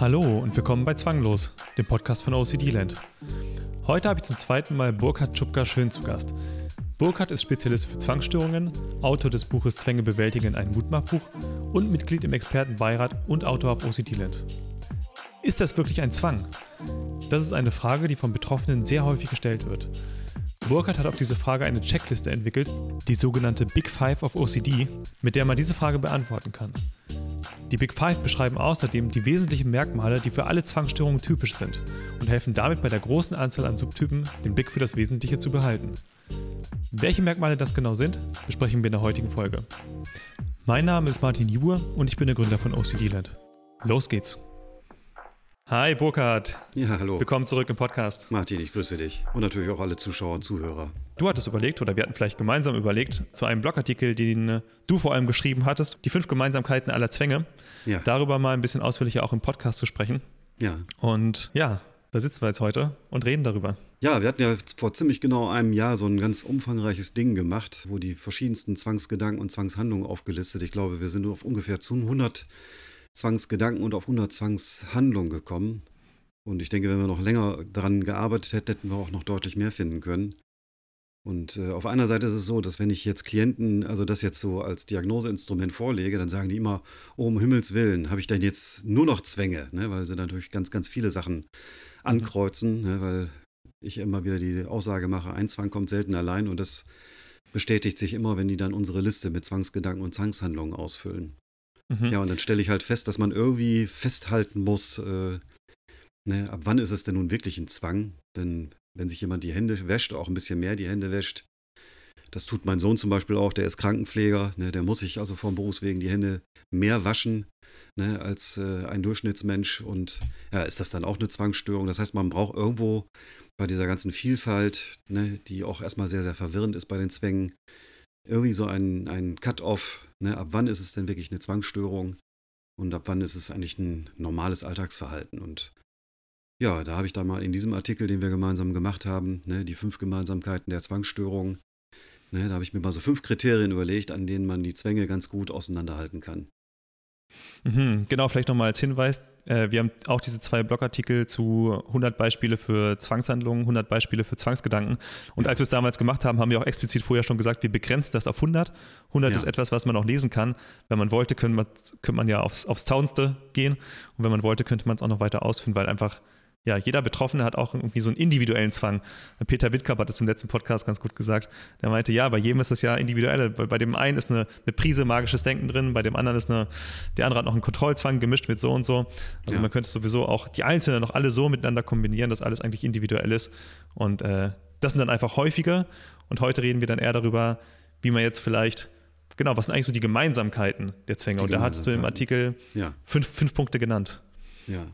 Hallo und willkommen bei Zwanglos, dem Podcast von OCD Land. Heute habe ich zum zweiten Mal Burkhard Schupka schön zu Gast. Burkhard ist Spezialist für Zwangsstörungen, Autor des Buches Zwänge bewältigen, ein Mutmachbuch und Mitglied im Expertenbeirat und Autor auf OCD Land. Ist das wirklich ein Zwang? Das ist eine Frage, die von Betroffenen sehr häufig gestellt wird. Burkhardt hat auf diese Frage eine Checkliste entwickelt, die sogenannte Big Five of OCD, mit der man diese Frage beantworten kann. Die Big Five beschreiben außerdem die wesentlichen Merkmale, die für alle Zwangsstörungen typisch sind und helfen damit bei der großen Anzahl an Subtypen den Blick für das Wesentliche zu behalten. Welche Merkmale das genau sind, besprechen wir in der heutigen Folge. Mein Name ist Martin Jubur und ich bin der Gründer von OCD Land. Los geht's! Hi Burkhard. Ja, hallo. Willkommen zurück im Podcast. Martin, ich grüße dich. Und natürlich auch alle Zuschauer und Zuhörer. Du hattest überlegt, oder wir hatten vielleicht gemeinsam überlegt, zu einem Blogartikel, den äh, du vor allem geschrieben hattest, die fünf Gemeinsamkeiten aller Zwänge, ja. darüber mal ein bisschen ausführlicher auch im Podcast zu sprechen. Ja. Und ja, da sitzen wir jetzt heute und reden darüber. Ja, wir hatten ja vor ziemlich genau einem Jahr so ein ganz umfangreiches Ding gemacht, wo die verschiedensten Zwangsgedanken und Zwangshandlungen aufgelistet. Ich glaube, wir sind auf ungefähr zu 100 Zwangsgedanken und auf 100 Zwangshandlungen gekommen. Und ich denke, wenn wir noch länger daran gearbeitet hätten, hätten wir auch noch deutlich mehr finden können. Und äh, auf einer Seite ist es so, dass wenn ich jetzt Klienten, also das jetzt so als Diagnoseinstrument vorlege, dann sagen die immer, oh, um Himmels Willen, habe ich denn jetzt nur noch Zwänge, ne? weil sie natürlich ganz, ganz viele Sachen ankreuzen, ne? weil ich immer wieder die Aussage mache, ein Zwang kommt selten allein und das bestätigt sich immer, wenn die dann unsere Liste mit Zwangsgedanken und Zwangshandlungen ausfüllen. Mhm. Ja, und dann stelle ich halt fest, dass man irgendwie festhalten muss, äh, ne, ab wann ist es denn nun wirklich ein Zwang? Denn wenn sich jemand die Hände wäscht, auch ein bisschen mehr die Hände wäscht, das tut mein Sohn zum Beispiel auch, der ist Krankenpfleger, ne, der muss sich also vom Berufswegen die Hände mehr waschen ne, als äh, ein Durchschnittsmensch. Und ja, ist das dann auch eine Zwangsstörung? Das heißt, man braucht irgendwo bei dieser ganzen Vielfalt, ne, die auch erstmal sehr, sehr verwirrend ist bei den Zwängen, irgendwie so ein, ein Cut-off, ne, ab wann ist es denn wirklich eine Zwangsstörung und ab wann ist es eigentlich ein normales Alltagsverhalten. Und ja, da habe ich da mal in diesem Artikel, den wir gemeinsam gemacht haben, ne, die fünf Gemeinsamkeiten der Zwangsstörung, ne, da habe ich mir mal so fünf Kriterien überlegt, an denen man die Zwänge ganz gut auseinanderhalten kann. Mhm, genau, vielleicht nochmal als Hinweis, äh, wir haben auch diese zwei Blogartikel zu 100 Beispiele für Zwangshandlungen, 100 Beispiele für Zwangsgedanken. Und als wir es damals gemacht haben, haben wir auch explizit vorher schon gesagt, wir begrenzen das auf 100. 100 ja. ist etwas, was man auch lesen kann. Wenn man wollte, könnte man, könnte man ja aufs, aufs Tausendste gehen. Und wenn man wollte, könnte man es auch noch weiter ausführen, weil einfach ja, jeder Betroffene hat auch irgendwie so einen individuellen Zwang. Peter Wittkamp hat das im letzten Podcast ganz gut gesagt. Der meinte, ja, bei jedem ist das ja individuell. Bei, bei dem einen ist eine, eine, Prise magisches Denken drin, bei dem anderen ist eine, der andere hat noch einen Kontrollzwang gemischt mit so und so. Also ja. man könnte sowieso auch die Einzelnen noch alle so miteinander kombinieren, dass alles eigentlich individuell ist. Und äh, das sind dann einfach häufiger. Und heute reden wir dann eher darüber, wie man jetzt vielleicht genau, was sind eigentlich so die Gemeinsamkeiten der Zwänge? Die und da hast du im Artikel ja. fünf, fünf Punkte genannt. Ja,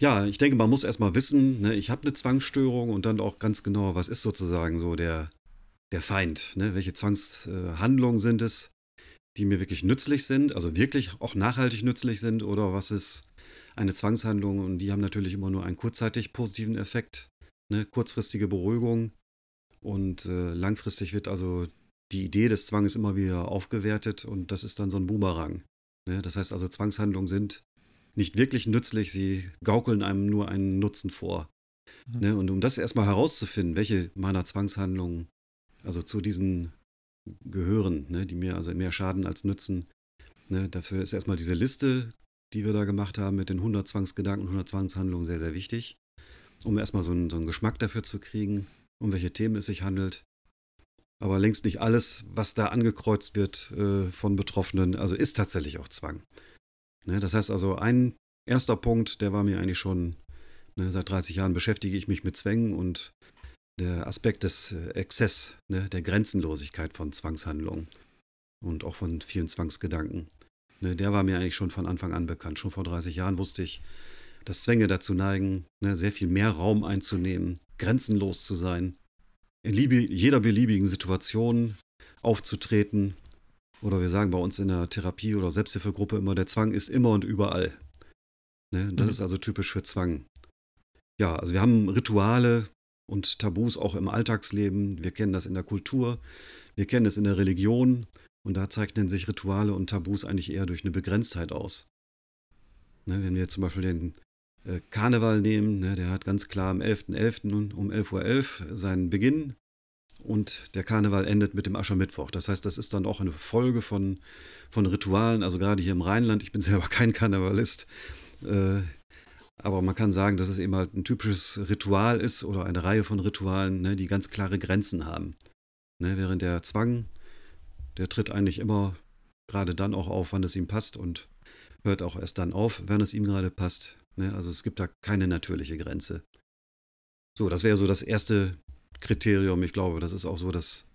ja, ich denke, man muss erstmal wissen, ne, ich habe eine Zwangsstörung und dann auch ganz genau, was ist sozusagen so der, der Feind, ne? welche Zwangshandlungen sind es, die mir wirklich nützlich sind, also wirklich auch nachhaltig nützlich sind oder was ist eine Zwangshandlung und die haben natürlich immer nur einen kurzzeitig positiven Effekt, ne? kurzfristige Beruhigung und äh, langfristig wird also die Idee des Zwanges immer wieder aufgewertet und das ist dann so ein Boomerang. Ne? Das heißt also, Zwangshandlungen sind nicht wirklich nützlich, sie gaukeln einem nur einen Nutzen vor. Mhm. Ne? Und um das erstmal herauszufinden, welche meiner Zwangshandlungen also zu diesen gehören, ne? die mir also mehr schaden als nützen, ne? dafür ist erstmal diese Liste, die wir da gemacht haben mit den 100 Zwangsgedanken, 100 Zwangshandlungen sehr, sehr wichtig, um erstmal so einen, so einen Geschmack dafür zu kriegen, um welche Themen es sich handelt. Aber längst nicht alles, was da angekreuzt wird äh, von Betroffenen, also ist tatsächlich auch Zwang. Ne, das heißt also, ein erster Punkt, der war mir eigentlich schon, ne, seit 30 Jahren beschäftige ich mich mit Zwängen und der Aspekt des äh, Exzess, ne, der Grenzenlosigkeit von Zwangshandlungen und auch von vielen Zwangsgedanken. Ne, der war mir eigentlich schon von Anfang an bekannt. Schon vor 30 Jahren wusste ich, dass Zwänge dazu neigen, ne, sehr viel mehr Raum einzunehmen, grenzenlos zu sein, in jeder beliebigen Situation aufzutreten oder wir sagen bei uns in der Therapie oder Selbsthilfegruppe immer, der Zwang ist immer und überall. Ne? Das mhm. ist also typisch für Zwang. Ja, also wir haben Rituale und Tabus auch im Alltagsleben. Wir kennen das in der Kultur, wir kennen es in der Religion und da zeichnen sich Rituale und Tabus eigentlich eher durch eine Begrenztheit aus. Ne, wenn wir zum Beispiel den äh, Karneval nehmen, ne, der hat ganz klar am 11.11. .11. um 11.11 Uhr seinen Beginn und der Karneval endet mit dem Aschermittwoch. Das heißt, das ist dann auch eine Folge von, von Ritualen, also gerade hier im Rheinland, ich bin selber kein Karnevalist, äh, aber man kann sagen, dass es eben halt ein typisches Ritual ist oder eine Reihe von Ritualen, ne, die ganz klare Grenzen haben. Ne, während der Zwang, der tritt eigentlich immer gerade dann auch auf, wann es ihm passt und hört auch erst dann auf, wenn es ihm gerade passt. Ne, also es gibt da keine natürliche Grenze. So, das wäre so das erste Kriterium. Ich glaube, das ist auch so das,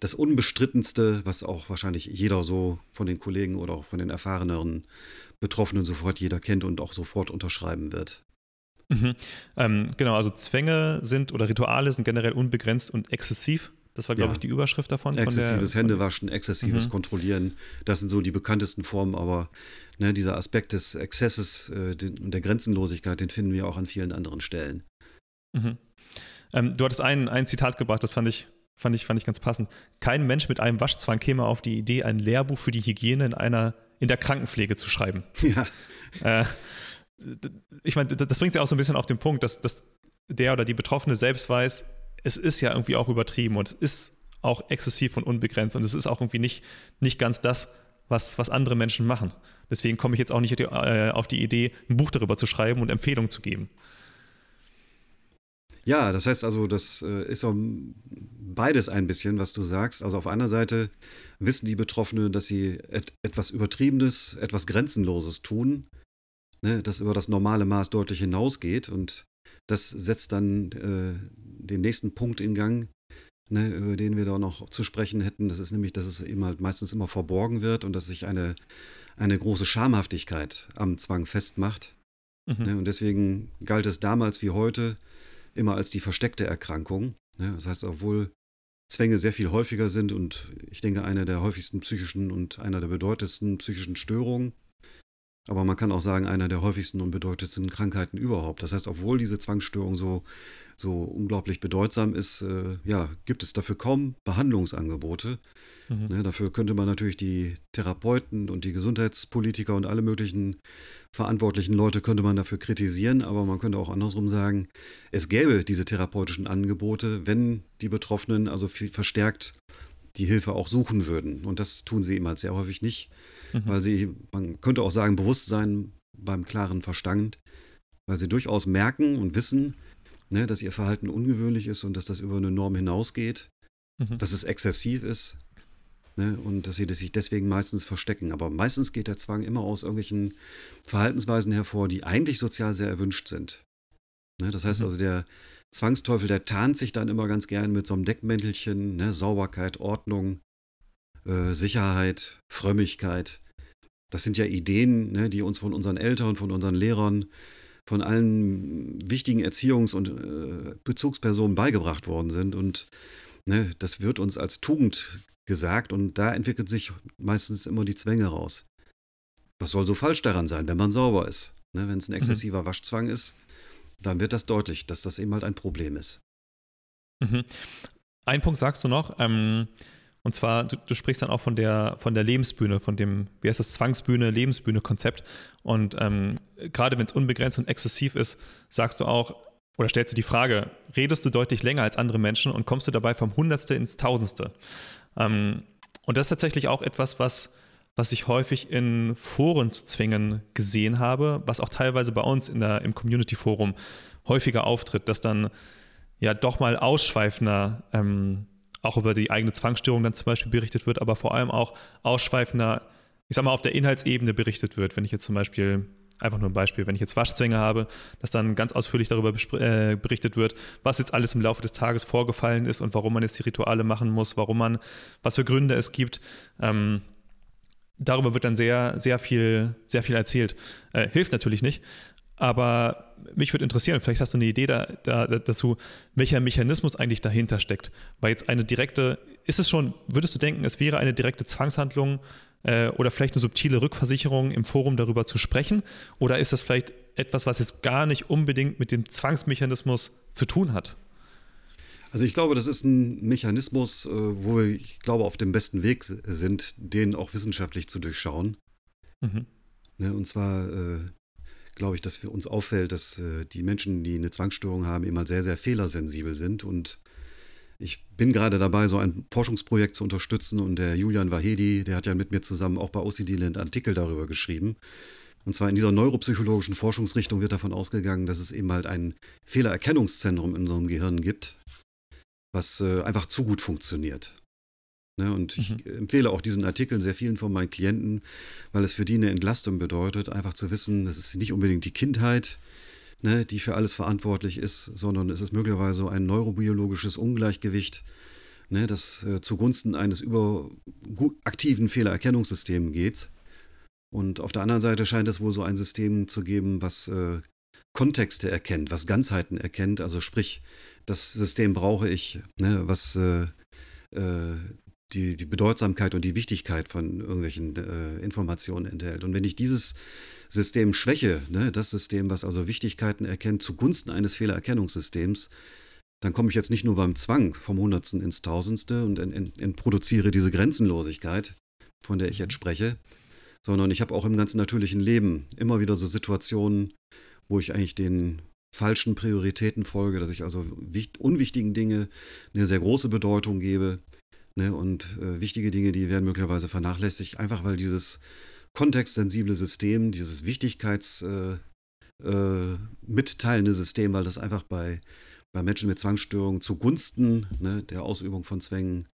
das Unbestrittenste, was auch wahrscheinlich jeder so von den Kollegen oder auch von den erfahreneren Betroffenen sofort jeder kennt und auch sofort unterschreiben wird. Mhm. Ähm, genau, also Zwänge sind oder Rituale sind generell unbegrenzt und exzessiv. Das war, glaube ja. ich, die Überschrift davon. Exzessives der, Händewaschen, exzessives mhm. Kontrollieren, das sind so die bekanntesten Formen, aber ne, dieser Aspekt des Exzesses äh, und der Grenzenlosigkeit, den finden wir auch an vielen anderen Stellen. Mhm. Ähm, du hattest ein, ein Zitat gebracht, das fand ich, fand, ich, fand ich ganz passend. Kein Mensch mit einem Waschzwang käme auf die Idee, ein Lehrbuch für die Hygiene in einer in der Krankenpflege zu schreiben. Ja. Äh, ich meine, das bringt ja auch so ein bisschen auf den Punkt, dass, dass der oder die Betroffene selbst weiß, es ist ja irgendwie auch übertrieben und es ist auch exzessiv und unbegrenzt und es ist auch irgendwie nicht, nicht ganz das, was, was andere Menschen machen. Deswegen komme ich jetzt auch nicht äh, auf die Idee, ein Buch darüber zu schreiben und Empfehlungen zu geben. Ja, das heißt also, das äh, ist auch beides ein bisschen, was du sagst. Also auf einer Seite wissen die Betroffenen, dass sie et etwas Übertriebenes, etwas Grenzenloses tun, ne, das über das normale Maß deutlich hinausgeht und das setzt dann äh, den nächsten Punkt in Gang, ne, über den wir da noch zu sprechen hätten. Das ist nämlich, dass es eben halt meistens immer verborgen wird und dass sich eine, eine große Schamhaftigkeit am Zwang festmacht. Mhm. Ne, und deswegen galt es damals wie heute, immer als die versteckte Erkrankung. Ne? Das heißt, obwohl Zwänge sehr viel häufiger sind und ich denke, eine der häufigsten psychischen und einer der bedeutendsten psychischen Störungen, aber man kann auch sagen, einer der häufigsten und bedeutendsten Krankheiten überhaupt. Das heißt, obwohl diese Zwangsstörung so, so unglaublich bedeutsam ist, äh, ja, gibt es dafür kaum Behandlungsangebote. Mhm. Ne, dafür könnte man natürlich die Therapeuten und die Gesundheitspolitiker und alle möglichen verantwortlichen Leute könnte man dafür kritisieren, aber man könnte auch andersrum sagen, es gäbe diese therapeutischen Angebote, wenn die Betroffenen also verstärkt die Hilfe auch suchen würden. Und das tun sie eben halt sehr häufig nicht, mhm. weil sie, man könnte auch sagen, Bewusstsein beim klaren Verstand, weil sie durchaus merken und wissen, ne, dass ihr Verhalten ungewöhnlich ist und dass das über eine Norm hinausgeht, mhm. dass es exzessiv ist Ne? Und dass sie sich deswegen meistens verstecken. Aber meistens geht der Zwang immer aus irgendwelchen Verhaltensweisen hervor, die eigentlich sozial sehr erwünscht sind. Ne? Das heißt mhm. also, der Zwangsteufel, der tarnt sich dann immer ganz gern mit so einem Deckmäntelchen, ne? Sauberkeit, Ordnung, äh, Sicherheit, Frömmigkeit. Das sind ja Ideen, ne, die uns von unseren Eltern, von unseren Lehrern, von allen wichtigen Erziehungs- und äh, Bezugspersonen beigebracht worden sind. Und ne, das wird uns als Tugend gesagt und da entwickelt sich meistens immer die Zwänge raus. Was soll so falsch daran sein, wenn man sauber ist? Ne, wenn es ein mhm. exzessiver mhm. Waschzwang ist, dann wird das deutlich, dass das eben halt ein Problem ist. Mhm. Ein Punkt sagst du noch, ähm, und zwar, du, du, sprichst dann auch von der, von der Lebensbühne, von dem, wie heißt das, Zwangsbühne, Lebensbühne-Konzept. Und ähm, gerade wenn es unbegrenzt und exzessiv ist, sagst du auch, oder stellst du die Frage, redest du deutlich länger als andere Menschen und kommst du dabei vom Hundertste ins Tausendste? Ähm, und das ist tatsächlich auch etwas, was, was ich häufig in Foren zu zwingen gesehen habe, was auch teilweise bei uns in der, im Community-Forum häufiger auftritt, dass dann ja doch mal ausschweifender ähm, auch über die eigene Zwangsstörung dann zum Beispiel berichtet wird, aber vor allem auch ausschweifender, ich sag mal, auf der Inhaltsebene berichtet wird. Wenn ich jetzt zum Beispiel Einfach nur ein Beispiel, wenn ich jetzt Waschzwänge habe, dass dann ganz ausführlich darüber äh, berichtet wird, was jetzt alles im Laufe des Tages vorgefallen ist und warum man jetzt die Rituale machen muss, warum man, was für Gründe es gibt. Ähm, darüber wird dann sehr, sehr viel, sehr viel erzählt. Äh, hilft natürlich nicht, aber mich würde interessieren, vielleicht hast du eine Idee da, da, dazu, welcher Mechanismus eigentlich dahinter steckt. Weil jetzt eine direkte, ist es schon, würdest du denken, es wäre eine direkte Zwangshandlung äh, oder vielleicht eine subtile Rückversicherung im Forum darüber zu sprechen? Oder ist das vielleicht etwas, was jetzt gar nicht unbedingt mit dem Zwangsmechanismus zu tun hat? Also ich glaube, das ist ein Mechanismus, äh, wo wir, ich glaube, auf dem besten Weg sind, den auch wissenschaftlich zu durchschauen. Mhm. Ne, und zwar, äh, glaube ich, dass für uns auffällt, dass äh, die Menschen, die eine Zwangsstörung haben, immer sehr, sehr fehlersensibel sind. Und ich bin gerade dabei, so ein Forschungsprojekt zu unterstützen. Und der Julian Wahedi, der hat ja mit mir zusammen auch bei OCD Land Artikel darüber geschrieben. Und zwar in dieser neuropsychologischen Forschungsrichtung wird davon ausgegangen, dass es eben halt ein Fehlererkennungszentrum in unserem Gehirn gibt, was äh, einfach zu gut funktioniert. Ne, und ich mhm. empfehle auch diesen Artikel sehr vielen von meinen Klienten, weil es für die eine Entlastung bedeutet, einfach zu wissen, das ist nicht unbedingt die Kindheit, ne, die für alles verantwortlich ist, sondern es ist möglicherweise ein neurobiologisches Ungleichgewicht, ne, das äh, zugunsten eines überaktiven Fehlererkennungssystems geht. Und auf der anderen Seite scheint es wohl so ein System zu geben, was äh, Kontexte erkennt, was Ganzheiten erkennt. Also sprich, das System brauche ich, ne, was äh, äh die, die Bedeutsamkeit und die Wichtigkeit von irgendwelchen äh, Informationen enthält. Und wenn ich dieses System schwäche, ne, das System, was also Wichtigkeiten erkennt, zugunsten eines Fehlererkennungssystems, dann komme ich jetzt nicht nur beim Zwang vom Hundertsten ins Tausendste und in, in, in produziere diese Grenzenlosigkeit, von der ich jetzt spreche, sondern ich habe auch im ganz natürlichen Leben immer wieder so Situationen, wo ich eigentlich den falschen Prioritäten folge, dass ich also unwichtigen Dinge eine sehr große Bedeutung gebe Ne? Und äh, wichtige Dinge, die werden möglicherweise vernachlässigt, einfach weil dieses kontextsensible System, dieses Wichtigkeits- äh, äh, mitteilende System, weil das einfach bei, bei Menschen mit Zwangsstörungen zugunsten ne, der Ausübung von Zwängen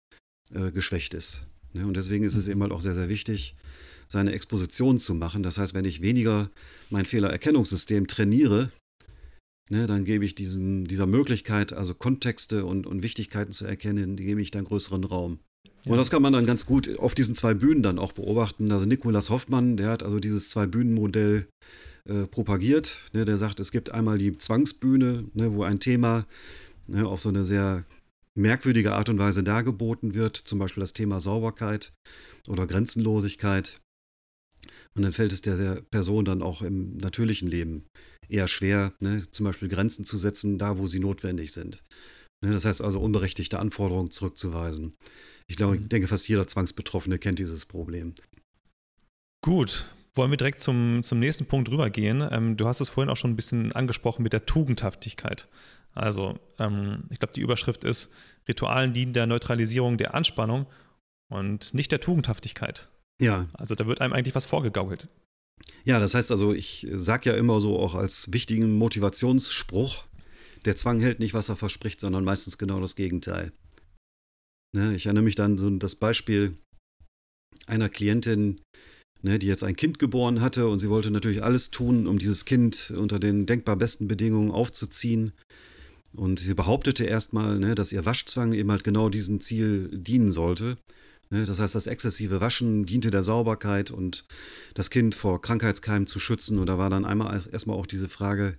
äh, geschwächt ist. Ne? Und deswegen ist es eben halt auch sehr, sehr wichtig, seine Exposition zu machen. Das heißt, wenn ich weniger mein Fehlererkennungssystem trainiere, ne, dann gebe ich diesem, dieser Möglichkeit, also Kontexte und, und Wichtigkeiten zu erkennen, die gebe ich dann größeren Raum. Und das kann man dann ganz gut auf diesen zwei Bühnen dann auch beobachten. Also Nikolas Hoffmann, der hat also dieses Zwei-Bühnen-Modell äh, propagiert. Ne, der sagt, es gibt einmal die Zwangsbühne, ne, wo ein Thema ne, auf so eine sehr merkwürdige Art und Weise dargeboten wird, zum Beispiel das Thema Sauberkeit oder Grenzenlosigkeit. Und dann fällt es der, der Person dann auch im natürlichen Leben eher schwer, ne, zum Beispiel Grenzen zu setzen, da wo sie notwendig sind. Ne, das heißt also, unberechtigte Anforderungen zurückzuweisen. Ich glaube, ich mhm. denke, fast jeder Zwangsbetroffene kennt dieses Problem. Gut, wollen wir direkt zum, zum nächsten Punkt rübergehen. Ähm, du hast es vorhin auch schon ein bisschen angesprochen mit der Tugendhaftigkeit. Also, ähm, ich glaube, die Überschrift ist: Ritualen dienen der Neutralisierung der Anspannung und nicht der Tugendhaftigkeit. Ja. Also, da wird einem eigentlich was vorgegaukelt. Ja, das heißt also, ich sage ja immer so auch als wichtigen Motivationsspruch, der Zwang hält nicht, was er verspricht, sondern meistens genau das Gegenteil. Ne, ich erinnere mich dann so an das Beispiel einer Klientin, ne, die jetzt ein Kind geboren hatte und sie wollte natürlich alles tun, um dieses Kind unter den denkbar besten Bedingungen aufzuziehen. Und sie behauptete erstmal, ne, dass ihr Waschzwang eben halt genau diesem Ziel dienen sollte. Ne, das heißt, das exzessive Waschen diente der Sauberkeit und das Kind vor Krankheitskeimen zu schützen. Und da war dann einmal erstmal auch diese Frage,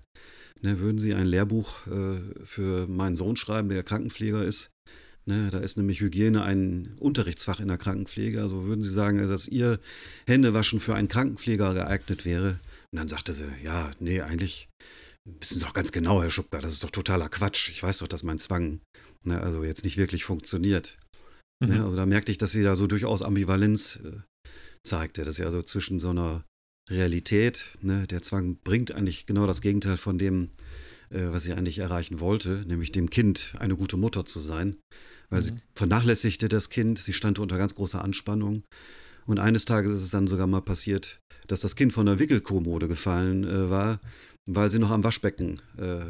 ne, würden Sie ein Lehrbuch äh, für meinen Sohn schreiben, der Krankenpfleger ist? Ne, da ist nämlich Hygiene ein Unterrichtsfach in der Krankenpflege. Also würden Sie sagen, dass Ihr Händewaschen für einen Krankenpfleger geeignet wäre? Und dann sagte sie, ja, nee, eigentlich wissen Sie doch ganz genau, Herr Schubka, das ist doch totaler Quatsch. Ich weiß doch, dass mein Zwang ne, also jetzt nicht wirklich funktioniert. Ne, mhm. Ne, also da merkte ich, dass sie da so durchaus Ambivalenz äh, zeigte, dass sie also zwischen so einer Realität, ne, der Zwang bringt eigentlich genau das Gegenteil von dem, äh, was sie eigentlich erreichen wollte, nämlich dem Kind eine gute Mutter zu sein, weil mhm. sie vernachlässigte das Kind, sie stand unter ganz großer Anspannung und eines Tages ist es dann sogar mal passiert, dass das Kind von der Wickelkommode gefallen äh, war, weil sie noch am Waschbecken äh,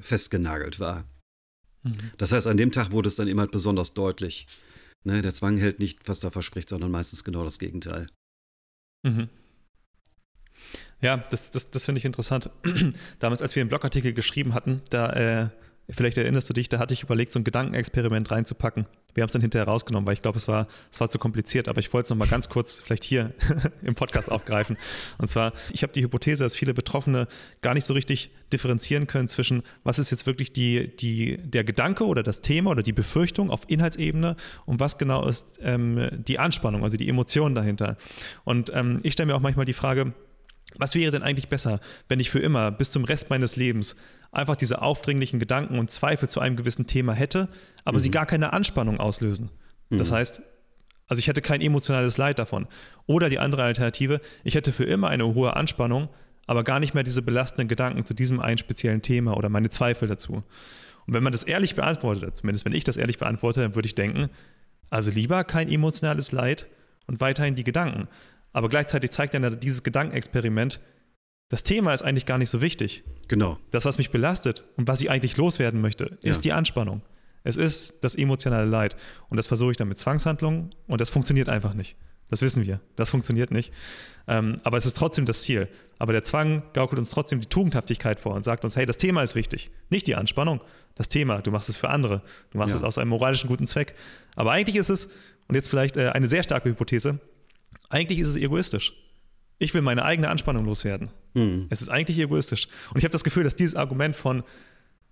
festgenagelt war. Mhm. Das heißt, an dem Tag wurde es dann eben halt besonders deutlich, Ne, der Zwang hält nicht, was er verspricht, sondern meistens genau das Gegenteil. Mhm. Ja, das, das, das finde ich interessant. Damals, als wir einen Blogartikel geschrieben hatten, da äh, Vielleicht erinnerst du dich, da hatte ich überlegt, so ein Gedankenexperiment reinzupacken. Wir haben es dann hinterher rausgenommen, weil ich glaube, es war, es war zu kompliziert. Aber ich wollte es nochmal ganz kurz vielleicht hier im Podcast aufgreifen. Und zwar, ich habe die Hypothese, dass viele Betroffene gar nicht so richtig differenzieren können zwischen, was ist jetzt wirklich die, die, der Gedanke oder das Thema oder die Befürchtung auf Inhaltsebene und was genau ist ähm, die Anspannung, also die Emotionen dahinter. Und ähm, ich stelle mir auch manchmal die Frage, was wäre denn eigentlich besser, wenn ich für immer bis zum Rest meines Lebens einfach diese aufdringlichen Gedanken und Zweifel zu einem gewissen Thema hätte, aber mhm. sie gar keine Anspannung auslösen? Mhm. Das heißt, also ich hätte kein emotionales Leid davon. Oder die andere Alternative, ich hätte für immer eine hohe Anspannung, aber gar nicht mehr diese belastenden Gedanken zu diesem einen speziellen Thema oder meine Zweifel dazu. Und wenn man das ehrlich beantwortet, zumindest wenn ich das ehrlich beantworte, dann würde ich denken, also lieber kein emotionales Leid und weiterhin die Gedanken. Aber gleichzeitig zeigt dann dieses Gedankenexperiment, das Thema ist eigentlich gar nicht so wichtig. Genau. Das, was mich belastet und was ich eigentlich loswerden möchte, ist ja. die Anspannung. Es ist das emotionale Leid. Und das versuche ich dann mit Zwangshandlungen und das funktioniert einfach nicht. Das wissen wir. Das funktioniert nicht. Ähm, aber es ist trotzdem das Ziel. Aber der Zwang gaukelt uns trotzdem die Tugendhaftigkeit vor und sagt uns, hey, das Thema ist wichtig. Nicht die Anspannung, das Thema. Du machst es für andere. Du machst ja. es aus einem moralischen guten Zweck. Aber eigentlich ist es, und jetzt vielleicht äh, eine sehr starke Hypothese, eigentlich ist es egoistisch. Ich will meine eigene Anspannung loswerden. Mhm. Es ist eigentlich egoistisch. Und ich habe das Gefühl, dass dieses Argument von,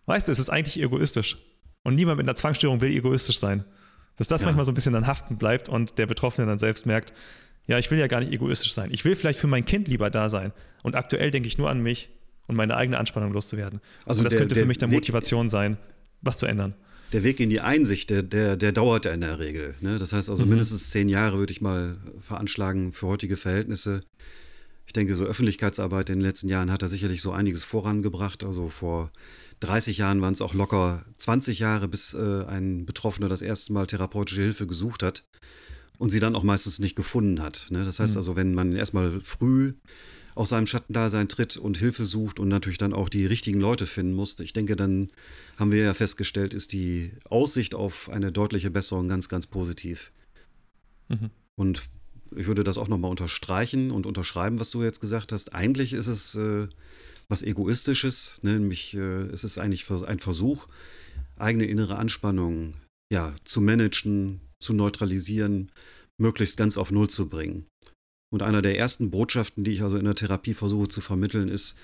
weißt du, es ist eigentlich egoistisch. Und niemand mit einer Zwangsstörung will egoistisch sein. Dass das ja. manchmal so ein bisschen dann haften bleibt und der Betroffene dann selbst merkt, ja, ich will ja gar nicht egoistisch sein. Ich will vielleicht für mein Kind lieber da sein. Und aktuell denke ich nur an mich und meine eigene Anspannung loszuwerden. Also und das der, könnte für mich dann Motivation sein, was zu ändern. Der Weg in die Einsicht, der, der, der dauert ja in der Regel. Ne? Das heißt also mhm. mindestens zehn Jahre würde ich mal veranschlagen für heutige Verhältnisse. Ich denke, so Öffentlichkeitsarbeit in den letzten Jahren hat da sicherlich so einiges vorangebracht. Also vor 30 Jahren waren es auch locker 20 Jahre, bis äh, ein Betroffener das erste Mal therapeutische Hilfe gesucht hat und sie dann auch meistens nicht gefunden hat. Ne? Das heißt mhm. also, wenn man erstmal früh aus seinem Schattendasein tritt und Hilfe sucht und natürlich dann auch die richtigen Leute finden muss, ich denke, dann haben wir ja festgestellt, ist die Aussicht auf eine deutliche Besserung ganz, ganz positiv. Mhm. Und ich würde das auch nochmal unterstreichen und unterschreiben, was du jetzt gesagt hast. Eigentlich ist es äh, was Egoistisches, ne? nämlich äh, es ist eigentlich ein Versuch, eigene innere Anspannung ja, zu managen, zu neutralisieren, möglichst ganz auf Null zu bringen. Und einer der ersten Botschaften, die ich also in der Therapie versuche zu vermitteln, ist,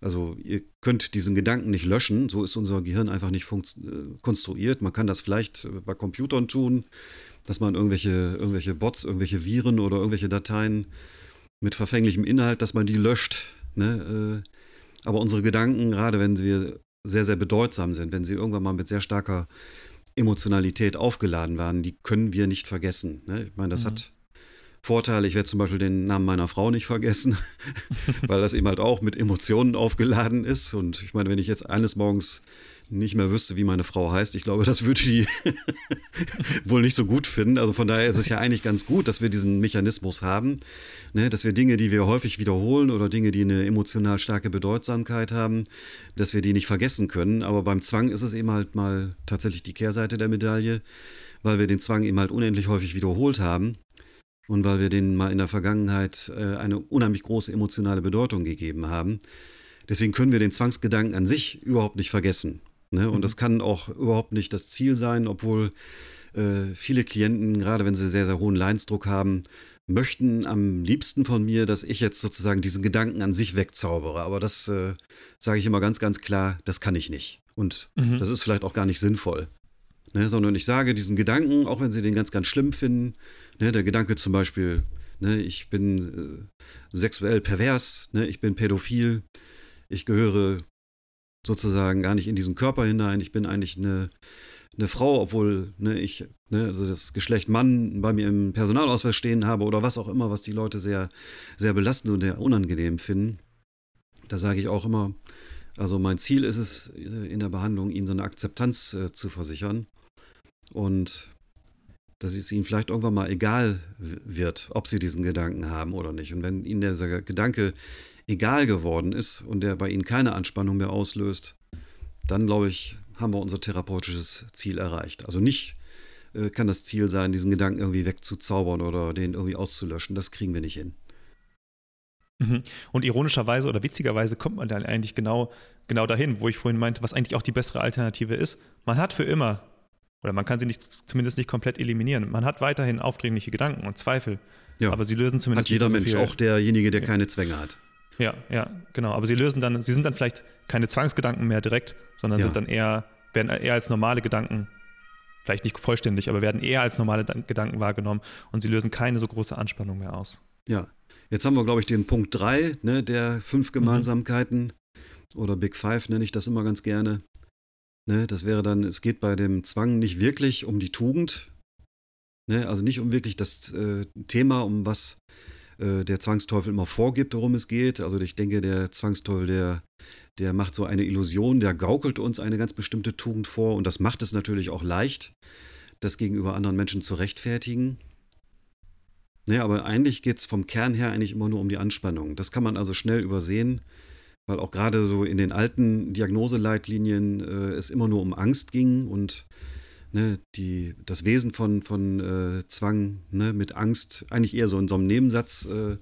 also ihr könnt diesen Gedanken nicht löschen, so ist unser Gehirn einfach nicht äh, konstruiert. Man kann das vielleicht bei Computern tun, dass man irgendwelche, irgendwelche Bots, irgendwelche Viren oder irgendwelche Dateien mit verfänglichem Inhalt, dass man die löscht. Ne? Äh, aber unsere Gedanken, gerade wenn sie sehr, sehr bedeutsam sind, wenn sie irgendwann mal mit sehr starker Emotionalität aufgeladen waren, die können wir nicht vergessen. Ne? Ich meine, das mhm. hat Vorteile. Ich werde zum Beispiel den Namen meiner Frau nicht vergessen, weil das eben halt auch mit Emotionen aufgeladen ist. Und ich meine, wenn ich jetzt eines Morgens nicht mehr wüsste, wie meine Frau heißt. Ich glaube, das würde die wohl nicht so gut finden. Also von daher ist es ja eigentlich ganz gut, dass wir diesen Mechanismus haben, ne? dass wir Dinge, die wir häufig wiederholen oder Dinge, die eine emotional starke Bedeutsamkeit haben, dass wir die nicht vergessen können. Aber beim Zwang ist es eben halt mal tatsächlich die Kehrseite der Medaille, weil wir den Zwang eben halt unendlich häufig wiederholt haben. Und weil wir denen mal in der Vergangenheit äh, eine unheimlich große emotionale Bedeutung gegeben haben. Deswegen können wir den Zwangsgedanken an sich überhaupt nicht vergessen. Ne? Und mhm. das kann auch überhaupt nicht das Ziel sein, obwohl äh, viele Klienten, gerade wenn sie sehr, sehr hohen Leidensdruck haben, möchten am liebsten von mir, dass ich jetzt sozusagen diesen Gedanken an sich wegzaubere. Aber das äh, sage ich immer ganz, ganz klar, das kann ich nicht. Und mhm. das ist vielleicht auch gar nicht sinnvoll. Ne? Sondern ich sage diesen Gedanken, auch wenn sie den ganz, ganz schlimm finden, ne? der Gedanke zum Beispiel, ne? ich bin äh, sexuell pervers, ne? ich bin pädophil, ich gehöre sozusagen gar nicht in diesen Körper hinein. Ich bin eigentlich eine, eine Frau, obwohl ne, ich ne, also das Geschlecht Mann bei mir im Personalausweis stehen habe oder was auch immer, was die Leute sehr, sehr belastend und sehr unangenehm finden. Da sage ich auch immer, also mein Ziel ist es äh, in der Behandlung, ihnen so eine Akzeptanz äh, zu versichern und dass es ihnen vielleicht irgendwann mal egal wird, ob sie diesen Gedanken haben oder nicht. Und wenn ihnen dieser Gedanke egal geworden ist und der bei ihnen keine Anspannung mehr auslöst, dann glaube ich, haben wir unser therapeutisches Ziel erreicht. Also nicht äh, kann das Ziel sein, diesen Gedanken irgendwie wegzuzaubern oder den irgendwie auszulöschen. Das kriegen wir nicht hin. Mhm. Und ironischerweise oder witzigerweise kommt man dann eigentlich genau, genau dahin, wo ich vorhin meinte, was eigentlich auch die bessere Alternative ist. Man hat für immer, oder man kann sie nicht, zumindest nicht komplett eliminieren, man hat weiterhin aufdringliche Gedanken und Zweifel. Ja. Aber sie lösen zumindest. Hat jeder Mensch, auch derjenige, der ja. keine Zwänge hat. Ja, ja, genau. Aber sie lösen dann, sie sind dann vielleicht keine Zwangsgedanken mehr direkt, sondern ja. sind dann eher, werden eher als normale Gedanken, vielleicht nicht vollständig, aber werden eher als normale Gedanken wahrgenommen und sie lösen keine so große Anspannung mehr aus. Ja. Jetzt haben wir, glaube ich, den Punkt 3 ne, der fünf mhm. Gemeinsamkeiten mhm. oder Big Five nenne ich das immer ganz gerne. Ne, das wäre dann, es geht bei dem Zwang nicht wirklich um die Tugend, ne, also nicht um wirklich das äh, Thema, um was äh, der Zwangsteufel immer vorgibt, worum es geht. Also ich denke, der Zwangsteufel, der, der macht so eine Illusion, der gaukelt uns eine ganz bestimmte Tugend vor und das macht es natürlich auch leicht, das gegenüber anderen Menschen zu rechtfertigen. Naja, aber eigentlich geht es vom Kern her eigentlich immer nur um die Anspannung. Das kann man also schnell übersehen, weil auch gerade so in den alten Diagnoseleitlinien äh, es immer nur um Angst ging und ne, die, das Wesen von, von äh, Zwang ne, mit Angst eigentlich eher so in so einem Nebensatz äh,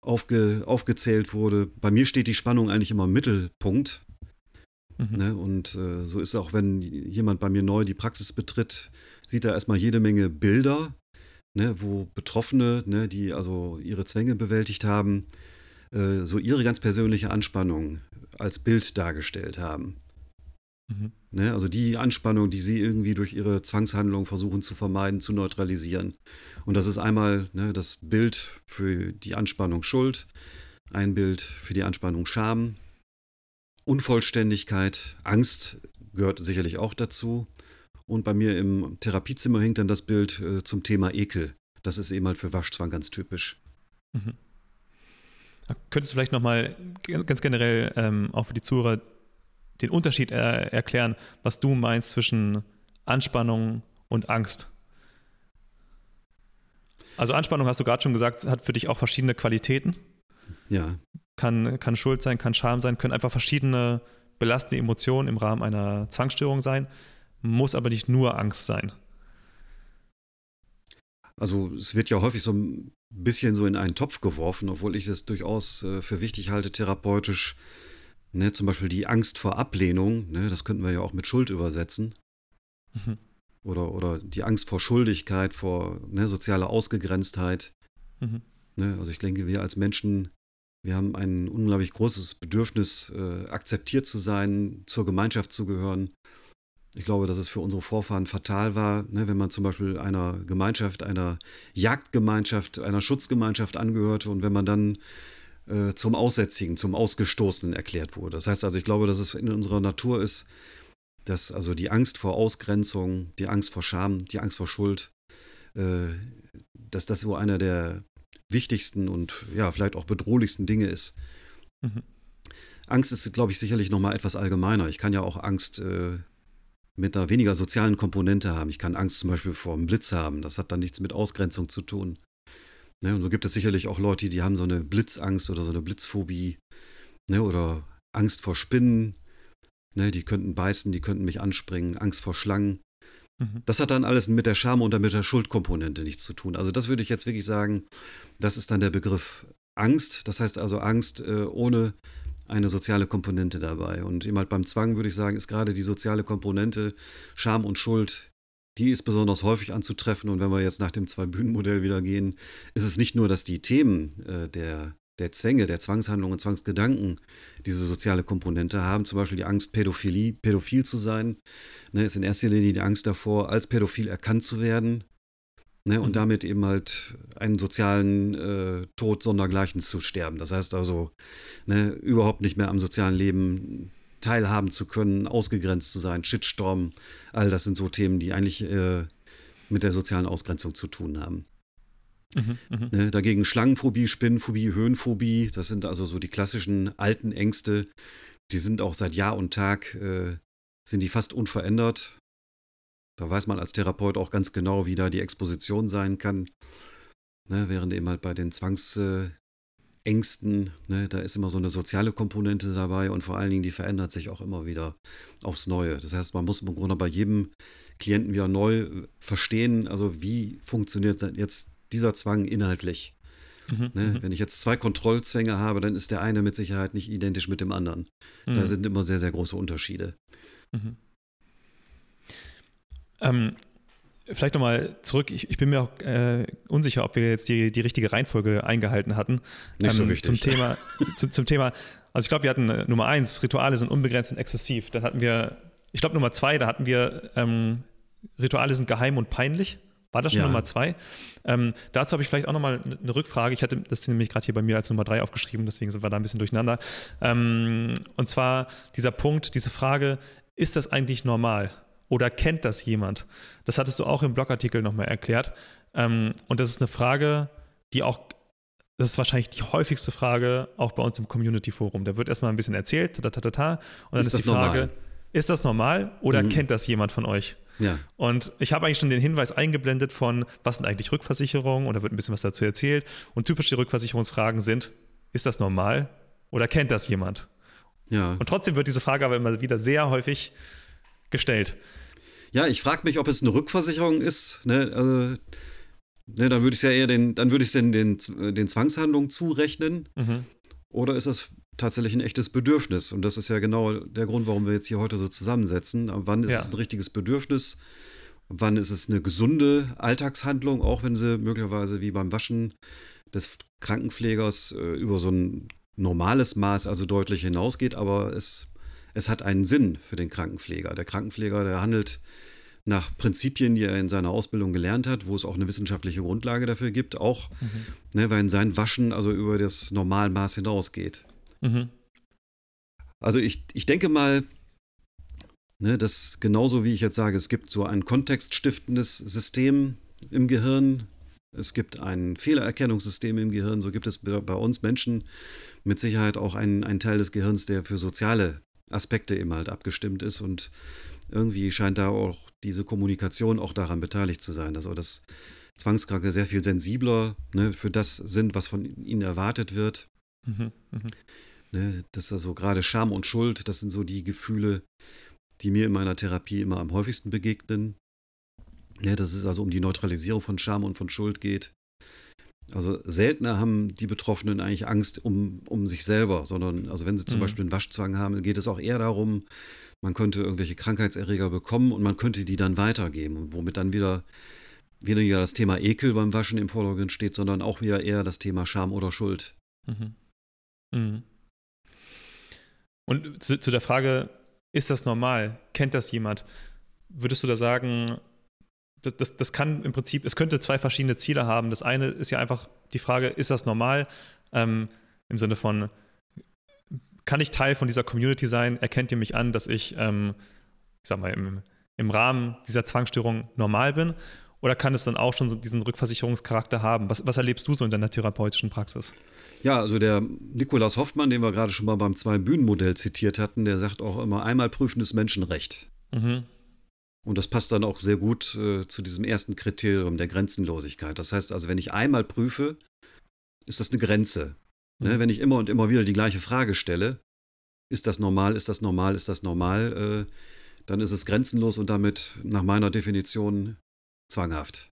aufge, aufgezählt wurde. Bei mir steht die Spannung eigentlich immer im Mittelpunkt. Mhm. Ne, und äh, so ist es auch, wenn jemand bei mir neu die Praxis betritt, sieht er erstmal jede Menge Bilder, ne, wo Betroffene, ne, die also ihre Zwänge bewältigt haben, äh, so ihre ganz persönliche Anspannung als Bild dargestellt haben. Mhm. Ne, also die Anspannung, die sie irgendwie durch ihre Zwangshandlung versuchen zu vermeiden, zu neutralisieren. Und das ist einmal ne, das Bild für die Anspannung Schuld, ein Bild für die Anspannung Scham, Unvollständigkeit, Angst gehört sicherlich auch dazu. Und bei mir im Therapiezimmer hängt dann das Bild äh, zum Thema Ekel. Das ist eben halt für Waschzwang ganz typisch. Mhm. Könntest du vielleicht nochmal ganz generell ähm, auch für die Zuhörer den Unterschied er erklären, was du meinst zwischen Anspannung und Angst. Also Anspannung hast du gerade schon gesagt, hat für dich auch verschiedene Qualitäten. Ja. Kann, kann Schuld sein, kann Scham sein, können einfach verschiedene belastende Emotionen im Rahmen einer Zwangsstörung sein, muss aber nicht nur Angst sein. Also es wird ja häufig so ein bisschen so in einen Topf geworfen, obwohl ich es durchaus äh, für wichtig halte, therapeutisch Ne, zum Beispiel die Angst vor Ablehnung, ne, das könnten wir ja auch mit Schuld übersetzen. Mhm. Oder, oder die Angst vor Schuldigkeit, vor ne, sozialer Ausgegrenztheit. Mhm. Ne, also ich denke, wir als Menschen, wir haben ein unglaublich großes Bedürfnis, äh, akzeptiert zu sein, zur Gemeinschaft zu gehören. Ich glaube, dass es für unsere Vorfahren fatal war, ne, wenn man zum Beispiel einer Gemeinschaft, einer Jagdgemeinschaft, einer Schutzgemeinschaft angehörte und wenn man dann äh, zum Aussätzigen, zum Ausgestoßenen erklärt wurde. Das heißt also, ich glaube, dass es in unserer Natur ist, dass also die Angst vor Ausgrenzung, die Angst vor Scham, die Angst vor Schuld, äh, dass das so einer der wichtigsten und ja, vielleicht auch bedrohlichsten Dinge ist. Mhm. Angst ist, glaube ich, sicherlich nochmal etwas allgemeiner. Ich kann ja auch Angst äh, mit einer weniger sozialen Komponente haben. Ich kann Angst zum Beispiel vor einem Blitz haben. Das hat dann nichts mit Ausgrenzung zu tun. Ne, und so gibt es sicherlich auch Leute, die haben so eine Blitzangst oder so eine Blitzphobie ne, oder Angst vor Spinnen. Ne, die könnten beißen, die könnten mich anspringen, Angst vor Schlangen. Mhm. Das hat dann alles mit der Scham und mit der Schuldkomponente nichts zu tun. Also das würde ich jetzt wirklich sagen, das ist dann der Begriff Angst. Das heißt also Angst äh, ohne eine soziale Komponente dabei. Und eben halt beim Zwang würde ich sagen, ist gerade die soziale Komponente Scham und Schuld die ist besonders häufig anzutreffen. Und wenn wir jetzt nach dem Zwei-Bühnen-Modell wieder gehen, ist es nicht nur, dass die Themen äh, der, der Zwänge, der Zwangshandlungen Zwangsgedanken diese soziale Komponente haben, zum Beispiel die Angst, Pädophilie, pädophil zu sein, ne, ist in erster Linie die Angst davor, als pädophil erkannt zu werden. Ne, und mhm. damit eben halt einen sozialen äh, Tod sondergleichen zu sterben. Das heißt also, ne, überhaupt nicht mehr am sozialen Leben teilhaben zu können, ausgegrenzt zu sein, Shitstorm, all das sind so Themen, die eigentlich äh, mit der sozialen Ausgrenzung zu tun haben. Mhm, mhm, ne, dagegen Schlangenphobie, Spinnenphobie, Höhenphobie, das sind also so die klassischen alten Ängste, die sind auch seit Jahr und Tag, äh, sind die fast unverändert. Da weiß man als Therapeut auch ganz genau, wie da die Exposition sein kann. Ne, während eben halt bei den Zwangs, äh, Ängsten, ne, da ist immer so eine soziale Komponente dabei und vor allen Dingen, die verändert sich auch immer wieder aufs Neue. Das heißt, man muss im Grunde bei jedem Klienten wieder neu äh, verstehen, also wie funktioniert jetzt dieser Zwang inhaltlich. Mhm, ne? Mhm. Wenn ich jetzt zwei Kontrollzwänge habe, dann ist der eine mit Sicherheit nicht identisch mit dem anderen. Mhm. Da sind immer sehr, sehr große Unterschiede. Mhm. Ähm, Vielleicht nochmal zurück. Ich, ich, bin mir auch äh, unsicher, ob wir jetzt die, die richtige Reihenfolge eingehalten hatten. Nicht ähm, so wichtig. Zum Thema, zu, zum Thema, also ich glaube, wir hatten äh, Nummer eins, Rituale sind unbegrenzt und exzessiv. Dann hatten wir, ich glaube, Nummer zwei, da hatten wir, ähm, Rituale sind geheim und peinlich. War das schon ja. Nummer zwei? Ähm, dazu habe ich vielleicht auch nochmal eine Rückfrage. Ich hatte das nämlich gerade hier bei mir als Nummer drei aufgeschrieben, deswegen sind wir da ein bisschen durcheinander. Ähm, und zwar dieser Punkt, diese Frage, ist das eigentlich normal? Oder kennt das jemand? Das hattest du auch im Blogartikel nochmal erklärt. Ähm, und das ist eine Frage, die auch das ist wahrscheinlich die häufigste Frage auch bei uns im Community Forum. Da wird erstmal ein bisschen erzählt, ta, ta, ta, ta, und dann ist, ist die Frage, normal? ist das normal oder mhm. kennt das jemand von euch? Ja. Und ich habe eigentlich schon den Hinweis eingeblendet von, was sind eigentlich Rückversicherungen und da wird ein bisschen was dazu erzählt. Und typische Rückversicherungsfragen sind, ist das normal oder kennt das jemand? Ja. Und trotzdem wird diese Frage aber immer wieder sehr häufig gestellt. Ja, ich frage mich, ob es eine Rückversicherung ist. Ne? Also, ne, dann würde ich es ja eher den, dann würde ich den, den, den Zwangshandlungen zurechnen. Mhm. Oder ist es tatsächlich ein echtes Bedürfnis? Und das ist ja genau der Grund, warum wir jetzt hier heute so zusammensetzen. wann ist ja. es ein richtiges Bedürfnis? Wann ist es eine gesunde Alltagshandlung, auch wenn sie möglicherweise wie beim Waschen des Krankenpflegers äh, über so ein normales Maß also deutlich hinausgeht, aber es, es hat einen Sinn für den Krankenpfleger. Der Krankenpfleger, der handelt nach Prinzipien, die er in seiner Ausbildung gelernt hat, wo es auch eine wissenschaftliche Grundlage dafür gibt, auch, mhm. ne, weil sein Waschen also über das Normalmaß hinausgeht. Mhm. Also ich, ich denke mal, ne, dass genauso wie ich jetzt sage, es gibt so ein kontextstiftendes System im Gehirn, es gibt ein Fehlererkennungssystem im Gehirn, so gibt es bei uns Menschen mit Sicherheit auch einen, einen Teil des Gehirns, der für soziale Aspekte eben halt abgestimmt ist und irgendwie scheint da auch diese Kommunikation auch daran beteiligt zu sein, also dass Zwangskranke sehr viel sensibler ne, für das sind, was von ihnen erwartet wird. Mhm, mh. ne, das also gerade Scham und Schuld, das sind so die Gefühle, die mir in meiner Therapie immer am häufigsten begegnen. Ne, dass es also um die Neutralisierung von Scham und von Schuld geht. Also seltener haben die Betroffenen eigentlich Angst um, um sich selber, sondern also wenn sie zum mhm. Beispiel einen Waschzwang haben, geht es auch eher darum, man könnte irgendwelche Krankheitserreger bekommen und man könnte die dann weitergeben, womit dann wieder weniger das Thema Ekel beim Waschen im Vordergrund steht, sondern auch wieder eher das Thema Scham oder Schuld. Mhm. Mhm. Und zu, zu der Frage, ist das normal? Kennt das jemand? Würdest du da sagen, das, das, das, kann im Prinzip, es könnte zwei verschiedene Ziele haben. Das eine ist ja einfach die Frage, ist das normal? Ähm, Im Sinne von, kann ich Teil von dieser Community sein? Erkennt ihr mich an, dass ich, ähm, ich sag mal, im, im Rahmen dieser Zwangsstörung normal bin? Oder kann es dann auch schon so diesen Rückversicherungscharakter haben? Was, was erlebst du so in deiner therapeutischen Praxis? Ja, also der Nikolaus Hoffmann, den wir gerade schon mal beim Zwei-Bühnen-Modell zitiert hatten, der sagt auch immer, einmal prüfendes Menschenrecht. Mhm. Und das passt dann auch sehr gut äh, zu diesem ersten Kriterium der Grenzenlosigkeit. Das heißt also, wenn ich einmal prüfe, ist das eine Grenze. Ne? Mhm. Ne? Wenn ich immer und immer wieder die gleiche Frage stelle, ist das normal, ist das normal, ist das normal, äh, dann ist es grenzenlos und damit nach meiner Definition zwanghaft.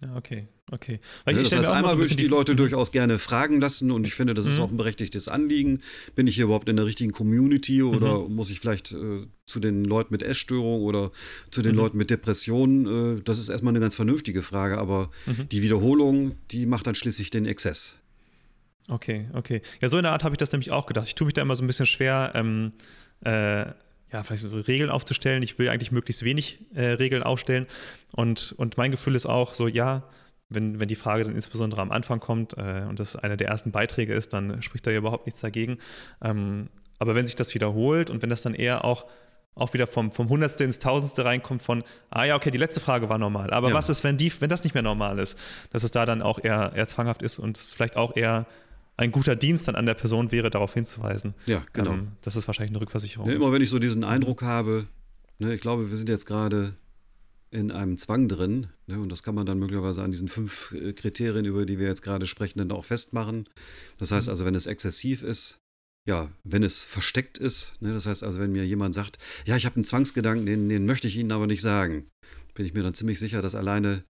Ja, okay, okay. Weil ja, das heißt, einmal würde ich die, Leute durchaus gerne fragen lassen und ich finde, das ist mhm. auch ein berechtigtes Anliegen. Bin ich hier überhaupt in der richtigen Community oder mhm. muss ich vielleicht äh, zu den Leuten mit Essstörung oder zu den mhm. Leuten mit Depressionen? Äh, das ist erstmal eine ganz vernünftige Frage, aber mhm. die Wiederholung, die macht dann schließlich den Exzess. Okay, okay. Ja, so in der Art habe ich das nämlich auch gedacht. Ich tue mich da immer so ein bisschen schwer, ähm, äh, ja, vielleicht so Regeln aufzustellen. Ich will eigentlich möglichst wenig äh, Regeln aufstellen. Und, und mein Gefühl ist auch so, ja, wenn, wenn die Frage dann insbesondere am Anfang kommt äh, und das einer der ersten Beiträge ist, dann spricht da ja überhaupt nichts dagegen. Ähm, aber wenn sich das wiederholt und wenn das dann eher auch, auch wieder vom, vom Hundertste ins Tausendste reinkommt von, ah ja, okay, die letzte Frage war normal, aber ja. was ist, wenn, die, wenn das nicht mehr normal ist? Dass es da dann auch eher, eher zwanghaft ist und es vielleicht auch eher ein guter Dienst dann an der Person wäre, darauf hinzuweisen. Ja, genau. Ähm, das ist wahrscheinlich eine Rückversicherung. Ja, immer wenn ich so diesen Eindruck habe, ne, ich glaube, wir sind jetzt gerade in einem Zwang drin, ne, und das kann man dann möglicherweise an diesen fünf äh, Kriterien, über die wir jetzt gerade sprechen, dann auch festmachen. Das heißt mhm. also, wenn es exzessiv ist, ja, wenn es versteckt ist, ne, das heißt also, wenn mir jemand sagt, ja, ich habe einen Zwangsgedanken, den, den möchte ich Ihnen aber nicht sagen, bin ich mir dann ziemlich sicher, dass alleine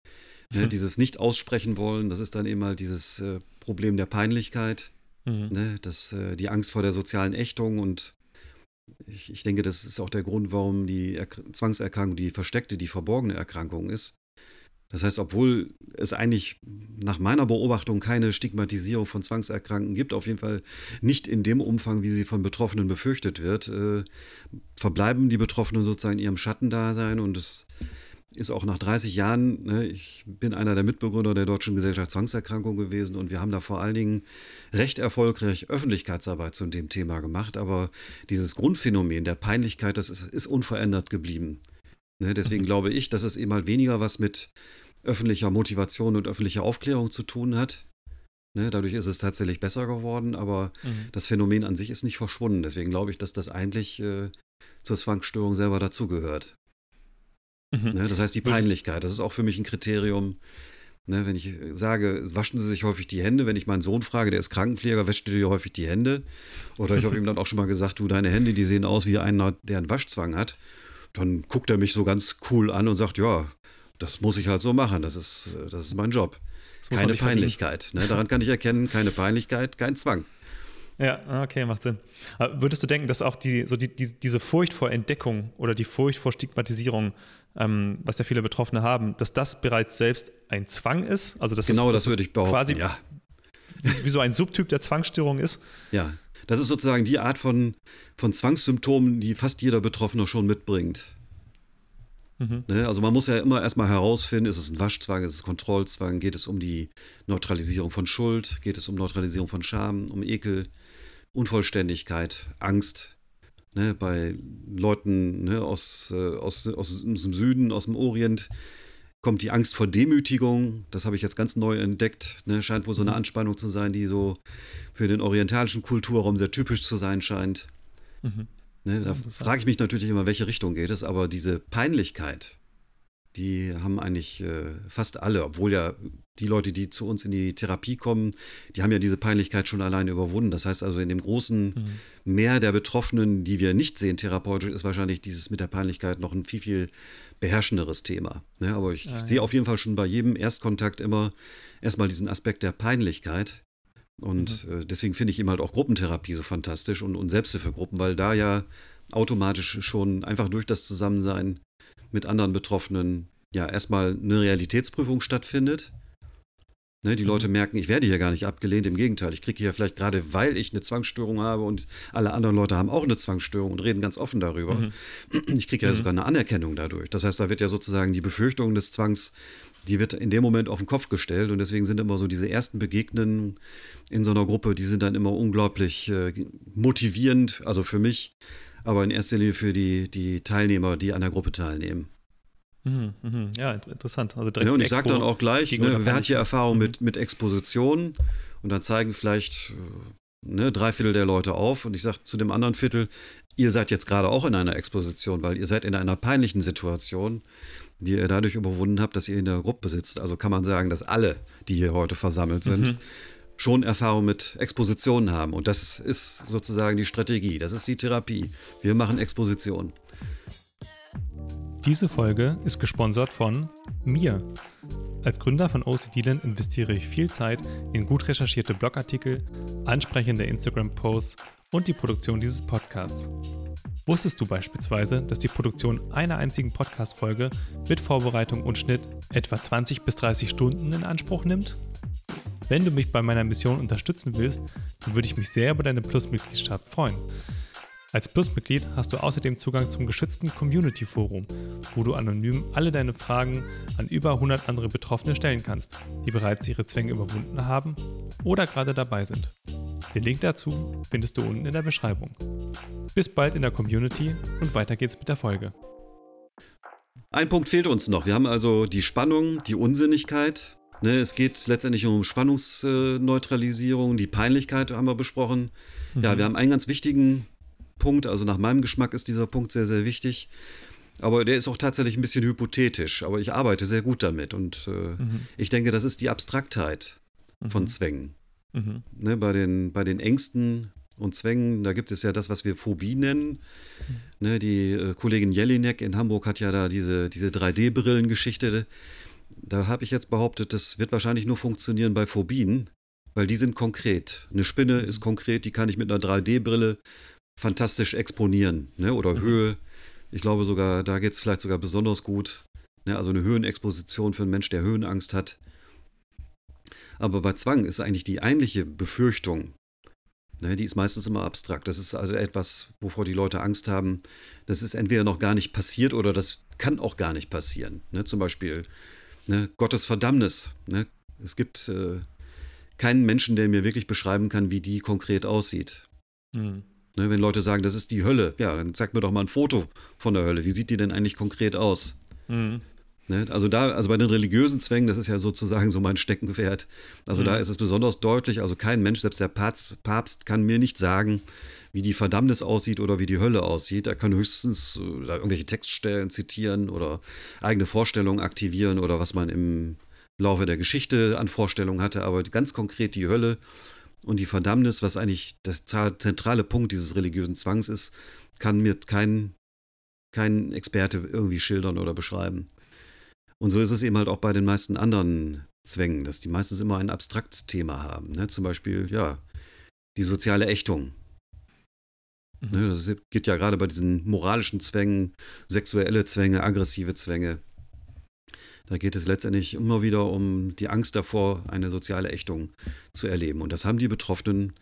Ne, dieses nicht aussprechen wollen, das ist dann eben halt dieses äh, Problem der Peinlichkeit, mhm. ne, das, äh, die Angst vor der sozialen Ächtung und ich, ich, denke, das ist auch der Grund, warum die er Zwangserkrankung die versteckte, die verborgene Erkrankung ist. Das heißt, obwohl es eigentlich nach meiner Beobachtung keine Stigmatisierung von Zwangserkrankten gibt, auf jeden Fall nicht in dem Umfang, wie sie von Betroffenen befürchtet wird, äh, verbleiben die Betroffenen sozusagen in ihrem Schattendasein und es ist auch nach 30 Jahren, ne, ich bin einer der Mitbegründer der Deutschen Gesellschaft Zwangserkrankung gewesen und wir haben da vor allen Dingen recht erfolgreich Öffentlichkeitsarbeit zu dem Thema gemacht, aber dieses Grundphänomen der Peinlichkeit, das ist, ist unverändert geblieben. Ne, deswegen mhm. glaube ich, dass es eben mal weniger was mit öffentlicher Motivation und öffentlicher Aufklärung zu tun hat, Ne, dadurch ist es tatsächlich besser geworden, aber mhm. das Phänomen an sich ist nicht verschwunden. Deswegen glaube ich, dass das eigentlich äh, zur Zwangsstörung selber dazugehört. Mhm. Ne, das heißt, die Peinlichkeit, das ist auch für mich ein Kriterium. Ne, wenn ich sage, waschen Sie sich häufig die Hände, wenn ich meinen Sohn frage, der ist Krankenpfleger, wäscht du dir häufig die Hände? Oder ich habe ihm dann auch schon mal gesagt, du, deine Hände, die sehen aus wie einer, der einen Waschzwang hat. Dann guckt er mich so ganz cool an und sagt, ja, das muss ich halt so machen, das ist, das ist mein Job. Keine Peinlichkeit. Ne? Daran kann ich erkennen, keine Peinlichkeit, kein Zwang. Ja, okay, macht Sinn. Aber würdest du denken, dass auch die, so die, die, diese Furcht vor Entdeckung oder die Furcht vor Stigmatisierung, ähm, was ja viele Betroffene haben, dass das bereits selbst ein Zwang ist? Also das genau, ist, das, das würde ich behaupten. Quasi ja. wie, wie so ein Subtyp der Zwangsstörung ist? Ja, das ist sozusagen die Art von, von Zwangssymptomen, die fast jeder Betroffene schon mitbringt. Mhm. Ne? Also man muss ja immer erstmal herausfinden, ist es ein Waschzwang, ist es Kontrollzwang, geht es um die Neutralisierung von Schuld, geht es um Neutralisierung von Scham, um Ekel, Unvollständigkeit, Angst. Ne? Bei Leuten ne, aus, äh, aus, aus, aus dem Süden, aus dem Orient, kommt die Angst vor Demütigung. Das habe ich jetzt ganz neu entdeckt. Ne? Scheint wohl so eine mhm. Anspannung zu sein, die so für den orientalischen Kulturraum sehr typisch zu sein scheint. Mhm. Ne, da frage ich mich natürlich immer, welche Richtung geht es, aber diese Peinlichkeit, die haben eigentlich äh, fast alle, obwohl ja die Leute, die zu uns in die Therapie kommen, die haben ja diese Peinlichkeit schon alleine überwunden. Das heißt also, in dem großen mhm. Meer der Betroffenen, die wir nicht sehen therapeutisch, ist wahrscheinlich dieses mit der Peinlichkeit noch ein viel, viel beherrschenderes Thema. Ne, aber ich sehe ja. auf jeden Fall schon bei jedem Erstkontakt immer erstmal diesen Aspekt der Peinlichkeit und mhm. äh, deswegen finde ich eben halt auch Gruppentherapie so fantastisch und, und Selbsthilfegruppen, weil da ja automatisch schon einfach durch das Zusammensein mit anderen Betroffenen ja erstmal eine Realitätsprüfung stattfindet. Ne, die Leute mhm. merken, ich werde hier gar nicht abgelehnt, im Gegenteil, ich kriege hier vielleicht gerade, weil ich eine Zwangsstörung habe und alle anderen Leute haben auch eine Zwangsstörung und reden ganz offen darüber. Mhm. Ich kriege ja mhm. sogar eine Anerkennung dadurch. Das heißt, da wird ja sozusagen die Befürchtung des Zwangs die wird in dem Moment auf den Kopf gestellt und deswegen sind immer so diese ersten Begegnungen in so einer Gruppe, die sind dann immer unglaublich äh, motivierend, also für mich, aber in erster Linie für die, die Teilnehmer, die an der Gruppe teilnehmen. Mhm, mh. Ja, interessant. Also ja, und ich sage dann auch gleich, ne, wer hat hier Erfahrung mhm. mit, mit Exposition? Und dann zeigen vielleicht äh, ne, drei Viertel der Leute auf und ich sage zu dem anderen Viertel, ihr seid jetzt gerade auch in einer Exposition, weil ihr seid in einer peinlichen Situation die ihr dadurch überwunden habt, dass ihr in der Gruppe sitzt. Also kann man sagen, dass alle, die hier heute versammelt sind, mhm. Schon Erfahrung mit Expositionen haben. Und das ist sozusagen die Strategie, das ist die Therapie. Wir machen Exposition. Diese Folge ist gesponsert von mir. Als Gründer von OCD-Land investiere ich viel Zeit in gut recherchierte Blogartikel, ansprechende Instagram-Posts und die Produktion dieses Podcasts. Wusstest du beispielsweise, dass die Produktion einer einzigen Podcast-Folge mit Vorbereitung und Schnitt etwa 20 bis 30 Stunden in Anspruch nimmt? Wenn du mich bei meiner Mission unterstützen willst, dann würde ich mich sehr über deine Plus-Mitgliedschaft freuen. Als Plus-Mitglied hast du außerdem Zugang zum geschützten Community-Forum, wo du anonym alle deine Fragen an über 100 andere Betroffene stellen kannst, die bereits ihre Zwänge überwunden haben oder gerade dabei sind. Den Link dazu findest du unten in der Beschreibung. Bis bald in der Community und weiter geht's mit der Folge. Ein Punkt fehlt uns noch. Wir haben also die Spannung, die Unsinnigkeit. Ne, es geht letztendlich um Spannungsneutralisierung, die Peinlichkeit haben wir besprochen. Mhm. Ja, wir haben einen ganz wichtigen Punkt, also nach meinem Geschmack ist dieser Punkt sehr, sehr wichtig. Aber der ist auch tatsächlich ein bisschen hypothetisch, aber ich arbeite sehr gut damit und äh, mhm. ich denke, das ist die Abstraktheit mhm. von Zwängen. Mhm. Ne, bei, den, bei den Ängsten und Zwängen, da gibt es ja das, was wir Phobie nennen. Mhm. Ne, die äh, Kollegin Jelinek in Hamburg hat ja da diese, diese 3D-Brillen-Geschichte. Da habe ich jetzt behauptet, das wird wahrscheinlich nur funktionieren bei Phobien, weil die sind konkret. Eine Spinne mhm. ist konkret, die kann ich mit einer 3D-Brille fantastisch exponieren. Ne? Oder mhm. Höhe. Ich glaube sogar, da geht es vielleicht sogar besonders gut. Ne? Also eine Höhenexposition für einen Mensch, der Höhenangst hat. Aber bei Zwang ist eigentlich die eigentliche Befürchtung, ne, die ist meistens immer abstrakt. Das ist also etwas, wovor die Leute Angst haben. Das ist entweder noch gar nicht passiert oder das kann auch gar nicht passieren. Ne, zum Beispiel ne, Gottes Verdammnis. Ne. Es gibt äh, keinen Menschen, der mir wirklich beschreiben kann, wie die konkret aussieht. Mhm. Ne, wenn Leute sagen, das ist die Hölle, ja, dann zeig mir doch mal ein Foto von der Hölle. Wie sieht die denn eigentlich konkret aus? Mhm. Ne? Also da, also bei den religiösen Zwängen, das ist ja sozusagen so mein Steckenpferd. Also mhm. da ist es besonders deutlich, also kein Mensch, selbst der Papst, Papst, kann mir nicht sagen, wie die Verdammnis aussieht oder wie die Hölle aussieht. Er kann höchstens äh, irgendwelche Textstellen zitieren oder eigene Vorstellungen aktivieren oder was man im Laufe der Geschichte an Vorstellungen hatte, aber ganz konkret die Hölle und die Verdammnis, was eigentlich der zentrale Punkt dieses religiösen Zwangs ist, kann mir kein, kein Experte irgendwie schildern oder beschreiben. Und so ist es eben halt auch bei den meisten anderen Zwängen, dass die meistens immer ein abstraktes Thema haben. Ne? Zum Beispiel, ja, die soziale Ächtung. Mhm. Das geht ja gerade bei diesen moralischen Zwängen, sexuelle Zwänge, aggressive Zwänge. Da geht es letztendlich immer wieder um die Angst davor, eine soziale Ächtung zu erleben. Und das haben die Betroffenen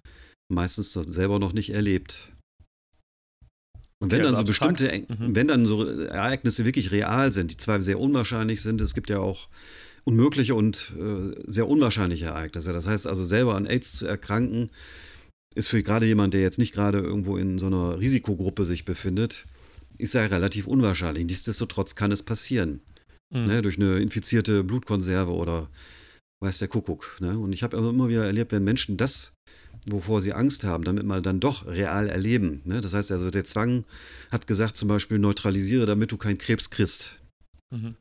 meistens selber noch nicht erlebt. Und wenn okay, dann so bestimmte, mhm. wenn dann so Ereignisse wirklich real sind, die zwar sehr unwahrscheinlich sind, es gibt ja auch unmögliche und äh, sehr unwahrscheinliche Ereignisse. Das heißt also selber an AIDS zu erkranken, ist für gerade jemand, der jetzt nicht gerade irgendwo in so einer Risikogruppe sich befindet, ist ja relativ unwahrscheinlich. Nichtsdestotrotz kann es passieren. Mhm. Ne, durch eine infizierte Blutkonserve oder weiß der Kuckuck. Ne? Und ich habe immer wieder erlebt, wenn Menschen das, wovor sie Angst haben, damit mal dann doch real erleben. Ne? Das heißt also, der Zwang hat gesagt, zum Beispiel, neutralisiere, damit du keinen Krebs kriegst. Mhm.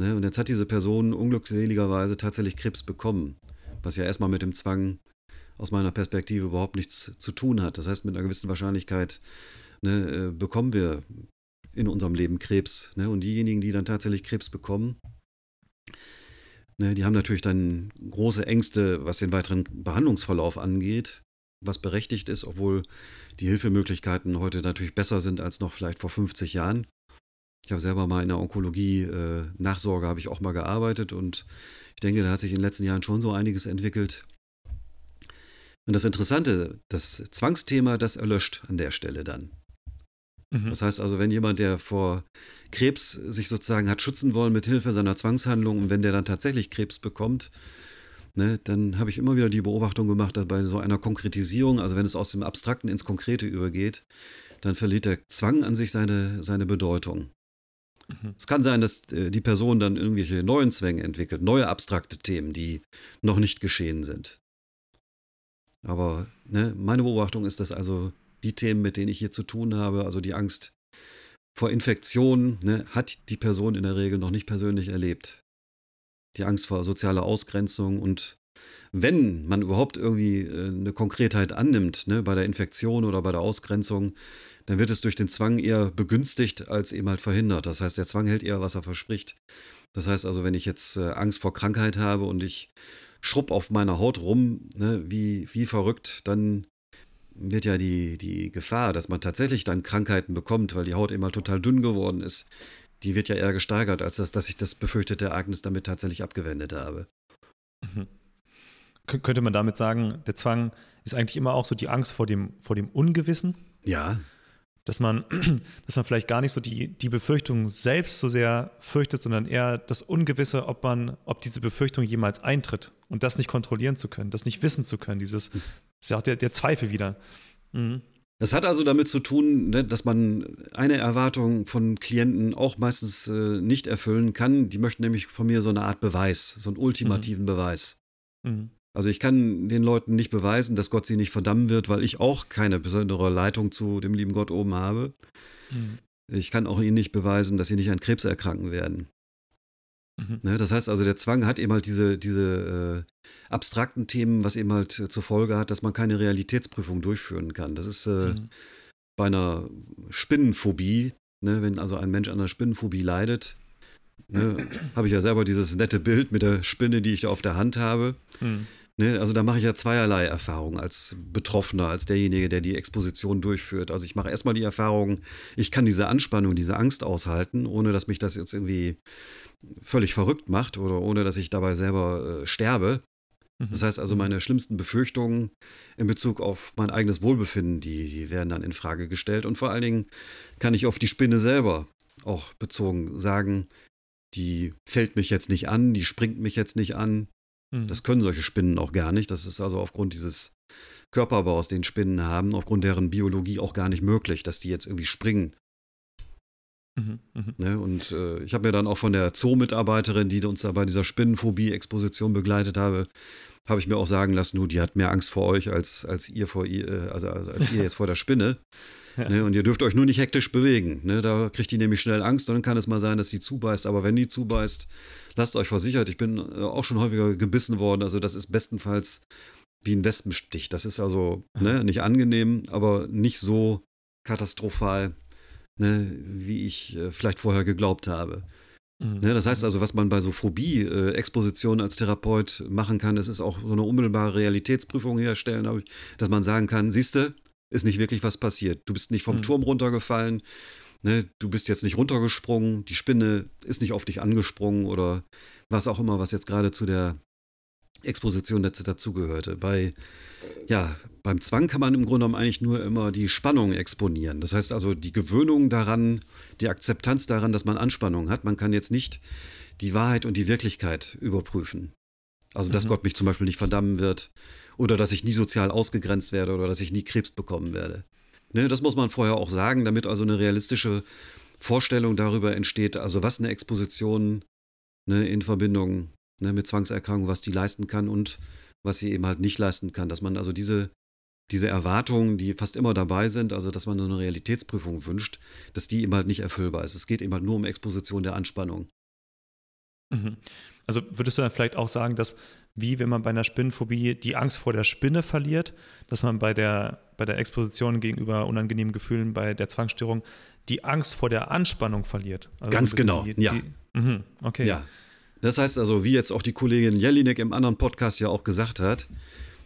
Ne? Und jetzt hat diese Person unglückseligerweise tatsächlich Krebs bekommen, was ja erstmal mit dem Zwang aus meiner Perspektive überhaupt nichts zu tun hat. Das heißt, mit einer gewissen Wahrscheinlichkeit ne, äh, bekommen wir in unserem Leben Krebs. Ne? Und diejenigen, die dann tatsächlich Krebs bekommen, ne, die haben natürlich dann große Ängste, was den weiteren Behandlungsverlauf angeht, was berechtigt ist, obwohl die Hilfemöglichkeiten heute natürlich besser sind als noch vielleicht vor 50 Jahren. Ich habe selber mal in der Onkologie äh, Nachsorge habe ich auch mal gearbeitet und ich denke, da hat sich in den letzten Jahren schon so einiges entwickelt. Und das Interessante, das Zwangsthema, das erlöscht an der Stelle dann. Mhm. Das heißt also, wenn jemand, der vor Krebs sich sozusagen hat schützen wollen mit Hilfe seiner Zwangshandlung und wenn der dann tatsächlich Krebs bekommt, ne, dann habe ich immer wieder die Beobachtung gemacht, dass bei so einer Konkretisierung, also wenn es aus dem Abstrakten ins Konkrete übergeht, dann verliert der Zwang an sich seine, seine Bedeutung. Mhm. Es kann sein, dass äh, die Person dann irgendwelche neuen Zwänge entwickelt, neue abstrakte Themen, die noch nicht geschehen sind. Aber ne, meine Beobachtung ist, dass also die Themen, mit denen ich hier zu tun habe, also die Angst vor Infektionen, ne, hat die Person in der Regel noch nicht persönlich erlebt. Die Angst vor sozialer Ausgrenzung und wenn man überhaupt irgendwie äh, eine Konkretheit annimmt, ne, bei der Infektion oder bei der Ausgrenzung, dann wird es durch den Zwang eher begünstigt als eben halt verhindert. Das heißt, der Zwang hält eher, was er verspricht. Das heißt also, wenn ich jetzt äh, Angst vor Krankheit habe und ich schrubb auf meiner Haut rum, ne, wie, wie verrückt, dann wird ja die, die Gefahr, dass man tatsächlich dann Krankheiten bekommt, weil die Haut immer total dünn geworden ist, die wird ja eher gesteigert, als das, dass ich das befürchtete Ereignis damit tatsächlich abgewendet habe. Mhm. Könnte man damit sagen, der Zwang ist eigentlich immer auch so die Angst vor dem, vor dem Ungewissen? Ja. Dass man, dass man vielleicht gar nicht so die, die Befürchtung selbst so sehr fürchtet, sondern eher das Ungewisse, ob man, ob diese Befürchtung jemals eintritt und das nicht kontrollieren zu können, das nicht wissen zu können, dieses ist ja auch der, der Zweifel wieder. Mhm. Das hat also damit zu tun, ne, dass man eine Erwartung von Klienten auch meistens äh, nicht erfüllen kann. Die möchten nämlich von mir so eine Art Beweis, so einen ultimativen mhm. Beweis. Mhm. Also ich kann den Leuten nicht beweisen, dass Gott sie nicht verdammen wird, weil ich auch keine besondere Leitung zu dem lieben Gott oben habe. Mhm. Ich kann auch ihnen nicht beweisen, dass sie nicht an Krebs erkranken werden. Mhm. Ne, das heißt also, der Zwang hat eben halt diese, diese äh, abstrakten Themen, was eben halt zur Folge hat, dass man keine Realitätsprüfung durchführen kann. Das ist äh, mhm. bei einer Spinnenphobie, ne, wenn also ein Mensch an einer Spinnenphobie leidet, ne, habe ich ja selber dieses nette Bild mit der Spinne, die ich da auf der Hand habe. Mhm. Ne, also da mache ich ja zweierlei Erfahrungen als Betroffener, als derjenige, der die Exposition durchführt. Also ich mache erstmal die Erfahrung, ich kann diese Anspannung, diese Angst aushalten, ohne dass mich das jetzt irgendwie völlig verrückt macht oder ohne dass ich dabei selber äh, sterbe. Mhm. Das heißt also, mhm. meine schlimmsten Befürchtungen in Bezug auf mein eigenes Wohlbefinden, die, die werden dann in Frage gestellt. Und vor allen Dingen kann ich auf die Spinne selber auch bezogen sagen, die fällt mich jetzt nicht an, die springt mich jetzt nicht an, Mhm. Das können solche Spinnen auch gar nicht. Das ist also aufgrund dieses Körperbaus, den Spinnen haben, aufgrund deren Biologie auch gar nicht möglich, dass die jetzt irgendwie springen. Mhm, mh. ne, und äh, ich habe mir dann auch von der Zoo-Mitarbeiterin, die uns da bei dieser Spinnenphobie-Exposition begleitet habe, habe ich mir auch sagen lassen, du, die hat mehr Angst vor euch als, als ihr vor ihr, äh, also, also als ihr jetzt vor der Spinne. Ne, und ihr dürft euch nur nicht hektisch bewegen. Ne? Da kriegt die nämlich schnell Angst und dann kann es mal sein, dass sie zubeißt. Aber wenn die zubeißt, lasst euch versichert. Ich bin äh, auch schon häufiger gebissen worden. Also das ist bestenfalls wie ein Wespenstich. Das ist also ne, nicht angenehm, aber nicht so katastrophal, ne, wie ich äh, vielleicht vorher geglaubt habe. Mhm. Ne, das heißt also, was man bei so Phobie-Expositionen als Therapeut machen kann, das ist auch so eine unmittelbare Realitätsprüfung herstellen, dass man sagen kann, siehste, ist nicht wirklich was passiert. Du bist nicht vom mhm. Turm runtergefallen, ne, du bist jetzt nicht runtergesprungen, die Spinne ist nicht auf dich angesprungen oder was auch immer, was jetzt gerade zu der Exposition dazugehörte. Bei, ja, beim Zwang kann man im Grunde genommen eigentlich nur immer die Spannung exponieren. Das heißt also die Gewöhnung daran, die Akzeptanz daran, dass man Anspannung hat. Man kann jetzt nicht die Wahrheit und die Wirklichkeit überprüfen. Also, dass mhm. Gott mich zum Beispiel nicht verdammen wird oder dass ich nie sozial ausgegrenzt werde oder dass ich nie Krebs bekommen werde. Ne, das muss man vorher auch sagen, damit also eine realistische Vorstellung darüber entsteht, also was eine Exposition ne, in Verbindung ne, mit Zwangserkrankung, was die leisten kann und was sie eben halt nicht leisten kann. Dass man also diese, diese Erwartungen, die fast immer dabei sind, also dass man eine Realitätsprüfung wünscht, dass die eben halt nicht erfüllbar ist. Es geht eben halt nur um Exposition der Anspannung. Mhm. Also würdest du dann vielleicht auch sagen, dass wie wenn man bei einer Spinnenphobie die Angst vor der Spinne verliert, dass man bei der, bei der Exposition gegenüber unangenehmen Gefühlen bei der Zwangsstörung die Angst vor der Anspannung verliert? Also Ganz genau, die, ja. Die, mh, okay. Ja, das heißt also, wie jetzt auch die Kollegin Jelinek im anderen Podcast ja auch gesagt hat,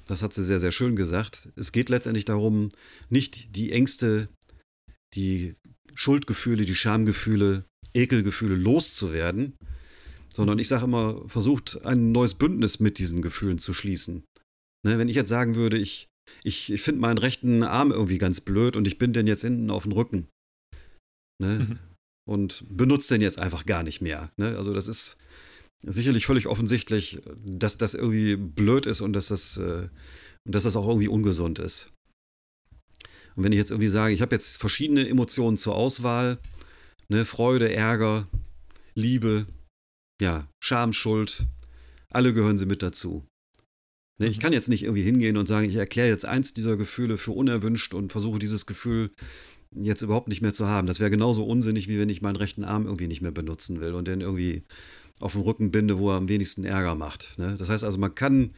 das hat sie sehr, sehr schön gesagt, es geht letztendlich darum, nicht die Ängste, die Schuldgefühle, die Schamgefühle, Ekelgefühle loszuwerden, sondern ich sage immer, versucht ein neues Bündnis mit diesen Gefühlen zu schließen. Ne, wenn ich jetzt sagen würde, ich, ich, ich finde meinen rechten Arm irgendwie ganz blöd und ich bin den jetzt hinten auf den Rücken. Ne, mhm. Und benutze den jetzt einfach gar nicht mehr. Ne? Also das ist, sicherlich völlig offensichtlich, dass das irgendwie blöd ist und dass das, äh, dass das auch irgendwie ungesund ist. Und wenn ich jetzt irgendwie sage, ich habe jetzt verschiedene Emotionen zur Auswahl, ne, Freude, Ärger, Liebe, ja, Scham, Schuld, alle gehören sie mit dazu. Ne, ich mhm. kann jetzt nicht irgendwie hingehen und sagen, ich erkläre jetzt eins dieser Gefühle für unerwünscht und versuche dieses Gefühl jetzt überhaupt nicht mehr zu haben. Das wäre genauso unsinnig, wie wenn ich meinen rechten Arm irgendwie nicht mehr benutzen will und den irgendwie auf dem Rücken binde, wo er am wenigsten Ärger macht. Ne? Das heißt also, man kann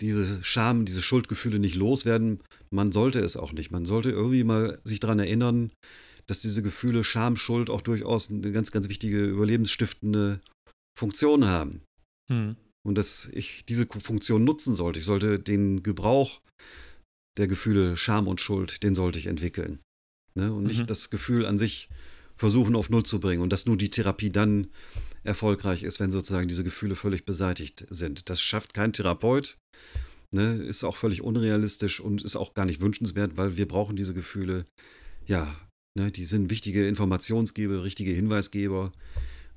diese Scham, diese Schuldgefühle nicht loswerden. Man sollte es auch nicht. Man sollte irgendwie mal sich daran erinnern, dass diese Gefühle Scham, Schuld auch durchaus eine ganz, ganz wichtige überlebensstiftende Funktion haben. Hm. Und dass ich diese Funktion nutzen sollte. Ich sollte den Gebrauch der Gefühle Scham und Schuld, den sollte ich entwickeln. Ne? Und mhm. nicht das Gefühl an sich versuchen auf Null zu bringen. Und dass nur die Therapie dann erfolgreich ist, wenn sozusagen diese Gefühle völlig beseitigt sind. Das schafft kein Therapeut, ne, ist auch völlig unrealistisch und ist auch gar nicht wünschenswert, weil wir brauchen diese Gefühle, ja, ne, die sind wichtige Informationsgeber, richtige Hinweisgeber.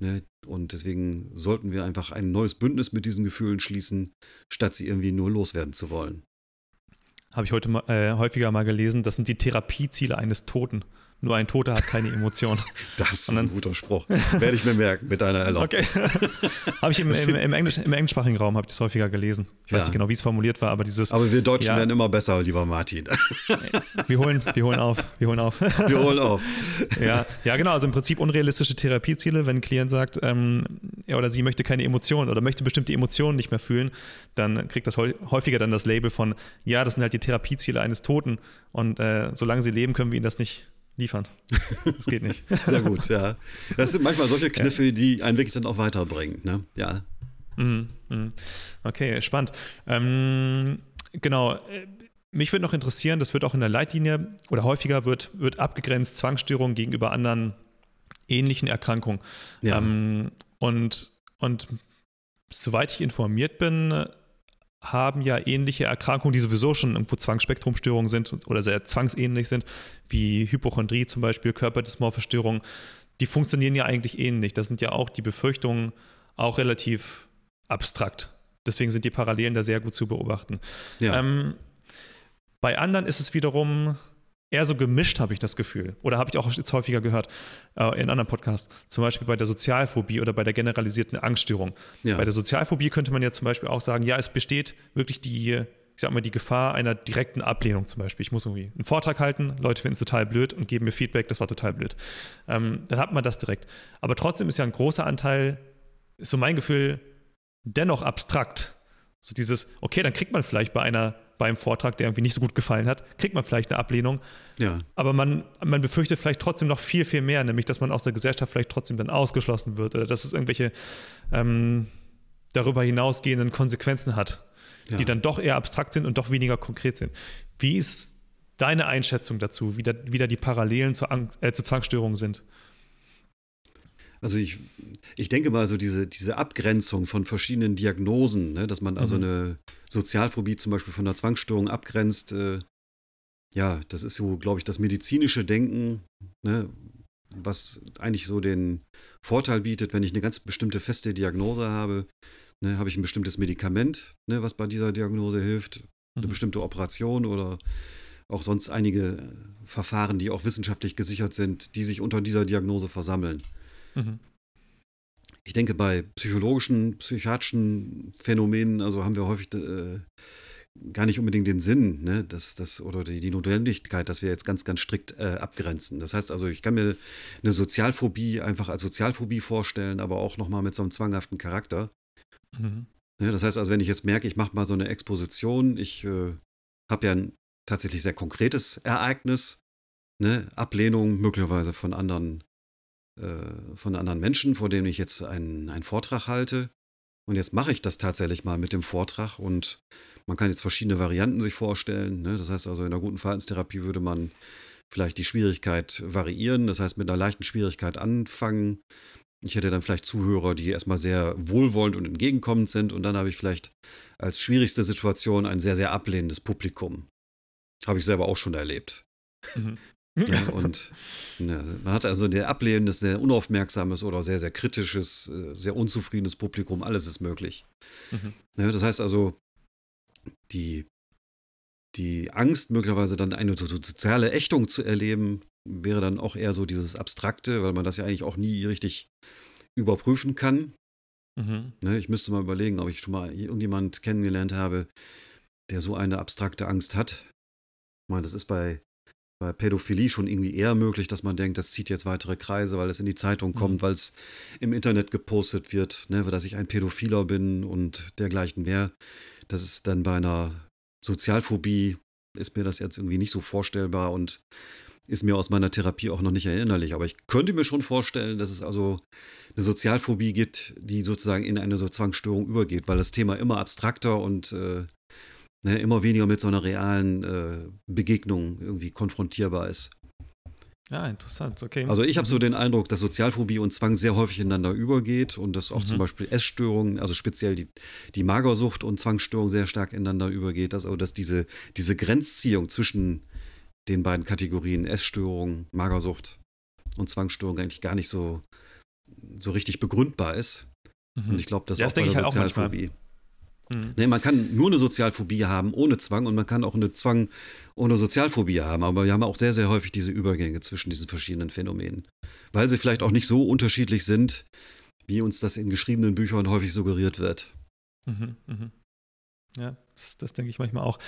Ne, und deswegen sollten wir einfach ein neues Bündnis mit diesen Gefühlen schließen, statt sie irgendwie nur loswerden zu wollen. Habe ich heute mal, äh, häufiger mal gelesen, das sind die Therapieziele eines Toten. Nur ein Toter hat keine Emotion. Das ist ein guter Spruch. Werde ich mir merken, mit deiner Erlaubnis. Okay. habe ich im, im, im, Englisch, im englischsprachigen Raum habe ich das häufiger gelesen. Ich ja. weiß nicht genau, wie es formuliert war, aber dieses. Aber wir Deutschen ja, werden immer besser, lieber Martin. wir holen, wir holen auf. Wir holen auf. Wir holen auf. ja, ja, genau. Also im Prinzip unrealistische Therapieziele, wenn ein Klient sagt, ähm, er oder sie möchte keine Emotionen oder möchte bestimmte Emotionen nicht mehr fühlen, dann kriegt das häufiger dann das Label von, ja, das sind halt die Therapieziele eines Toten und äh, solange sie leben, können wir ihnen das nicht liefern. Das geht nicht. Sehr gut, ja. Das sind manchmal solche Kniffe, ja. die einen wirklich dann auch weiterbringen. Ne? Ja. Mhm, mhm. Okay, spannend. Ähm, genau. Mich würde noch interessieren, das wird auch in der Leitlinie oder häufiger wird, wird abgegrenzt Zwangsstörung gegenüber anderen ähnlichen Erkrankungen. Ja. Ähm, und, und soweit ich informiert bin, haben ja ähnliche Erkrankungen, die sowieso schon irgendwo Zwangsspektrumstörungen sind oder sehr zwangsähnlich sind, wie Hypochondrie zum Beispiel, Körperdysmorphe Störungen, die funktionieren ja eigentlich ähnlich. Das sind ja auch die Befürchtungen auch relativ abstrakt. Deswegen sind die Parallelen da sehr gut zu beobachten. Ja. Ähm, bei anderen ist es wiederum eher so gemischt, habe ich das Gefühl. Oder habe ich auch jetzt häufiger gehört äh, in anderen Podcasts. Zum Beispiel bei der Sozialphobie oder bei der generalisierten Angststörung. Ja. Bei der Sozialphobie könnte man ja zum Beispiel auch sagen, ja, es besteht wirklich die, ich sag mal, die Gefahr einer direkten Ablehnung zum Beispiel. Ich muss irgendwie einen Vortrag halten, Leute finden es total blöd und geben mir Feedback, das war total blöd. Ähm, dann hat man das direkt. Aber trotzdem ist ja ein großer Anteil, ist so mein Gefühl, dennoch abstrakt. So dieses, okay, dann kriegt man vielleicht bei einer beim Vortrag, der irgendwie nicht so gut gefallen hat, kriegt man vielleicht eine Ablehnung. Ja. Aber man, man befürchtet vielleicht trotzdem noch viel, viel mehr, nämlich dass man aus der Gesellschaft vielleicht trotzdem dann ausgeschlossen wird oder dass es irgendwelche ähm, darüber hinausgehenden Konsequenzen hat, ja. die dann doch eher abstrakt sind und doch weniger konkret sind. Wie ist deine Einschätzung dazu, wie da, wie da die Parallelen zur, Angst, äh, zur Zwangsstörung sind? Also ich, ich denke mal, so diese, diese Abgrenzung von verschiedenen Diagnosen, ne, dass man also mhm. eine Sozialphobie zum Beispiel von einer Zwangsstörung abgrenzt, äh, ja, das ist so, glaube ich, das medizinische Denken, ne, was eigentlich so den Vorteil bietet, wenn ich eine ganz bestimmte feste Diagnose habe, ne, habe ich ein bestimmtes Medikament, ne, was bei dieser Diagnose hilft, eine mhm. bestimmte Operation oder auch sonst einige Verfahren, die auch wissenschaftlich gesichert sind, die sich unter dieser Diagnose versammeln. Mhm. Ich denke, bei psychologischen, psychiatrischen Phänomenen, also haben wir häufig äh, gar nicht unbedingt den Sinn, ne, dass das oder die, die, Notwendigkeit, dass wir jetzt ganz, ganz strikt äh, abgrenzen. Das heißt also, ich kann mir eine Sozialphobie einfach als Sozialphobie vorstellen, aber auch nochmal mit so einem zwanghaften Charakter. Mhm. Ne, das heißt also, wenn ich jetzt merke, ich mache mal so eine Exposition, ich äh, habe ja ein tatsächlich sehr konkretes Ereignis, ne, Ablehnung möglicherweise von anderen von anderen Menschen, vor denen ich jetzt einen, einen Vortrag halte. Und jetzt mache ich das tatsächlich mal mit dem Vortrag und man kann jetzt verschiedene Varianten sich vorstellen. Ne? Das heißt also, in einer guten Verhaltenstherapie würde man vielleicht die Schwierigkeit variieren, das heißt mit einer leichten Schwierigkeit anfangen. Ich hätte dann vielleicht Zuhörer, die erstmal sehr wohlwollend und entgegenkommend sind und dann habe ich vielleicht als schwierigste Situation ein sehr, sehr ablehnendes Publikum. Habe ich selber auch schon erlebt. Mhm. Ja, und ne, man hat also der ablehnendes, sehr unaufmerksames oder sehr, sehr kritisches, äh, sehr unzufriedenes Publikum, alles ist möglich. Mhm. Ja, das heißt also, die, die Angst, möglicherweise dann eine soziale Ächtung zu erleben, wäre dann auch eher so dieses Abstrakte, weil man das ja eigentlich auch nie richtig überprüfen kann. Mhm. Ne, ich müsste mal überlegen, ob ich schon mal irgendjemand kennengelernt habe, der so eine abstrakte Angst hat. Ich meine, das ist bei bei Pädophilie schon irgendwie eher möglich, dass man denkt, das zieht jetzt weitere Kreise, weil es in die Zeitung mhm. kommt, mhm. weil es im Internet gepostet wird, ne, dass ich ein Pädophiler bin und dergleichen mehr. Das ist dann bei einer Sozialphobie, ist mir das jetzt irgendwie nicht so vorstellbar und ist mir aus meiner Therapie auch noch nicht erinnerlich. Aber ich könnte mir schon vorstellen, dass es also eine Sozialphobie gibt, die sozusagen in eine so Zwangsstörung übergeht, weil das Thema immer abstrakter und äh, ne, immer weniger mit so einer realen äh, Begegnung irgendwie konfrontierbar ist. Ja, interessant, okay. Also ich habe so mhm. den Eindruck, dass Sozialphobie und Zwang sehr häufig ineinander übergeht und dass auch mhm. zum Beispiel Essstörungen, also speziell die, die Magersucht und Zwangsstörung sehr stark ineinander übergeht, dass, also dass diese, diese Grenzziehung zwischen den beiden Kategorien Essstörung, Magersucht und Zwangsstörung eigentlich gar nicht so, so richtig begründbar ist. Mhm. Und ich glaube, das, ja, das auch bei der halt Sozialphobie. Mhm. Nee, man kann nur eine Sozialphobie haben ohne Zwang und man kann auch eine Zwang ohne Sozialphobie haben. Aber wir haben auch sehr, sehr häufig diese Übergänge zwischen diesen verschiedenen Phänomenen. Weil sie vielleicht auch nicht so unterschiedlich sind, wie uns das in geschriebenen Büchern häufig suggeriert wird. Mhm, mh. Ja, das, das denke ich manchmal auch.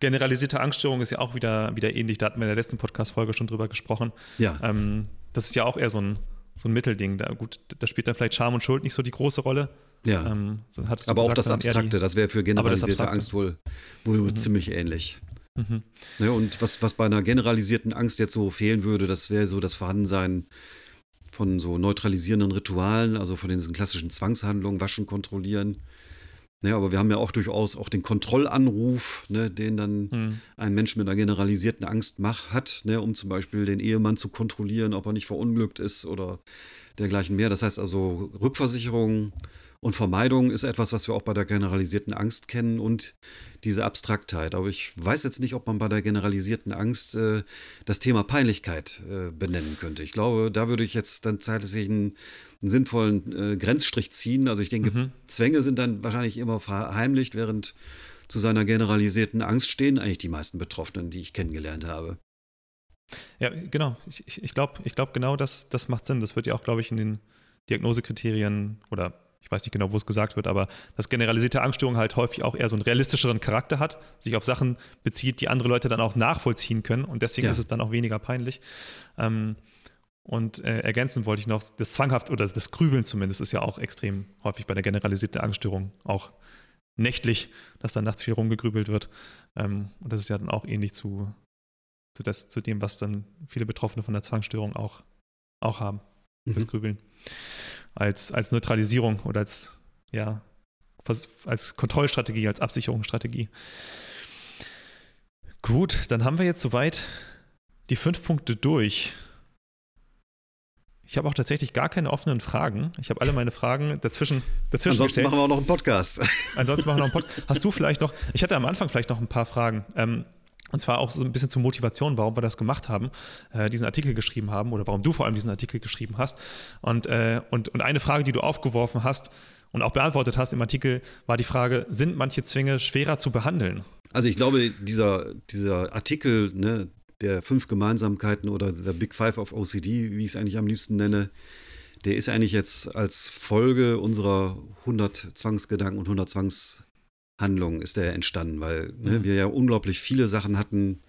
Generalisierte Angststörung ist ja auch wieder, wieder ähnlich. Da hatten wir in der letzten Podcast-Folge schon drüber gesprochen. Ja. Ähm, das ist ja auch eher so ein, so ein Mittelding. Da, gut, da spielt dann vielleicht Scham und Schuld nicht so die große Rolle. Ja. Ähm, so aber gesagt, auch das Abstrakte, das wäre für generalisierte Angst wohl, wohl mhm. ziemlich ähnlich. Mhm. Ja, und was, was bei einer generalisierten Angst jetzt so fehlen würde, das wäre so das Vorhandensein von so neutralisierenden Ritualen, also von diesen klassischen Zwangshandlungen, Waschen, Kontrollieren. Ja, aber wir haben ja auch durchaus auch den Kontrollanruf, ne, den dann mhm. ein Mensch mit einer generalisierten Angst macht, hat, ne, um zum Beispiel den Ehemann zu kontrollieren, ob er nicht verunglückt ist oder dergleichen mehr. Das heißt also Rückversicherung, und Vermeidung ist etwas, was wir auch bei der generalisierten Angst kennen und diese Abstraktheit. Aber ich weiß jetzt nicht, ob man bei der generalisierten Angst äh, das Thema Peinlichkeit äh, benennen könnte. Ich glaube, da würde ich jetzt dann zeitlich einen, einen sinnvollen äh, Grenzstrich ziehen. Also ich denke, mhm. Zwänge sind dann wahrscheinlich immer verheimlicht, während zu seiner generalisierten Angst stehen eigentlich die meisten Betroffenen, die ich kennengelernt habe. Ja, genau. Ich, ich glaube, ich glaub, genau das, das macht Sinn. Das wird ja auch, glaube ich, in den Diagnosekriterien oder ich weiß nicht genau, wo es gesagt wird, aber dass generalisierte Angststörung halt häufig auch eher so einen realistischeren Charakter hat, sich auf Sachen bezieht, die andere Leute dann auch nachvollziehen können und deswegen ja. ist es dann auch weniger peinlich. Ähm, und äh, ergänzen wollte ich noch, das Zwanghaft oder das Grübeln zumindest ist ja auch extrem häufig bei der generalisierten Angststörung auch nächtlich, dass dann nachts viel rumgegrübelt wird. Ähm, und das ist ja dann auch ähnlich zu, zu, das, zu dem, was dann viele Betroffene von der Zwangsstörung auch, auch haben, mhm. das Grübeln. Als, als Neutralisierung oder als, ja, als Kontrollstrategie, als Absicherungsstrategie. Gut, dann haben wir jetzt soweit die fünf Punkte durch. Ich habe auch tatsächlich gar keine offenen Fragen. Ich habe alle meine Fragen dazwischen, dazwischen Ansonsten gestellt. machen wir auch noch einen Podcast. Ansonsten machen wir noch einen Podcast. Hast du vielleicht noch, ich hatte am Anfang vielleicht noch ein paar Fragen. Ähm, und zwar auch so ein bisschen zur Motivation, warum wir das gemacht haben, äh, diesen Artikel geschrieben haben oder warum du vor allem diesen Artikel geschrieben hast. Und, äh, und, und eine Frage, die du aufgeworfen hast und auch beantwortet hast im Artikel, war die Frage, sind manche Zwänge schwerer zu behandeln? Also ich glaube, dieser, dieser Artikel, ne, der fünf Gemeinsamkeiten oder der Big Five of OCD, wie ich es eigentlich am liebsten nenne, der ist eigentlich jetzt als Folge unserer 100 Zwangsgedanken und 100 Zwangshandlungen ist der entstanden, weil ne, mhm. wir ja unglaublich viele Sachen hatten,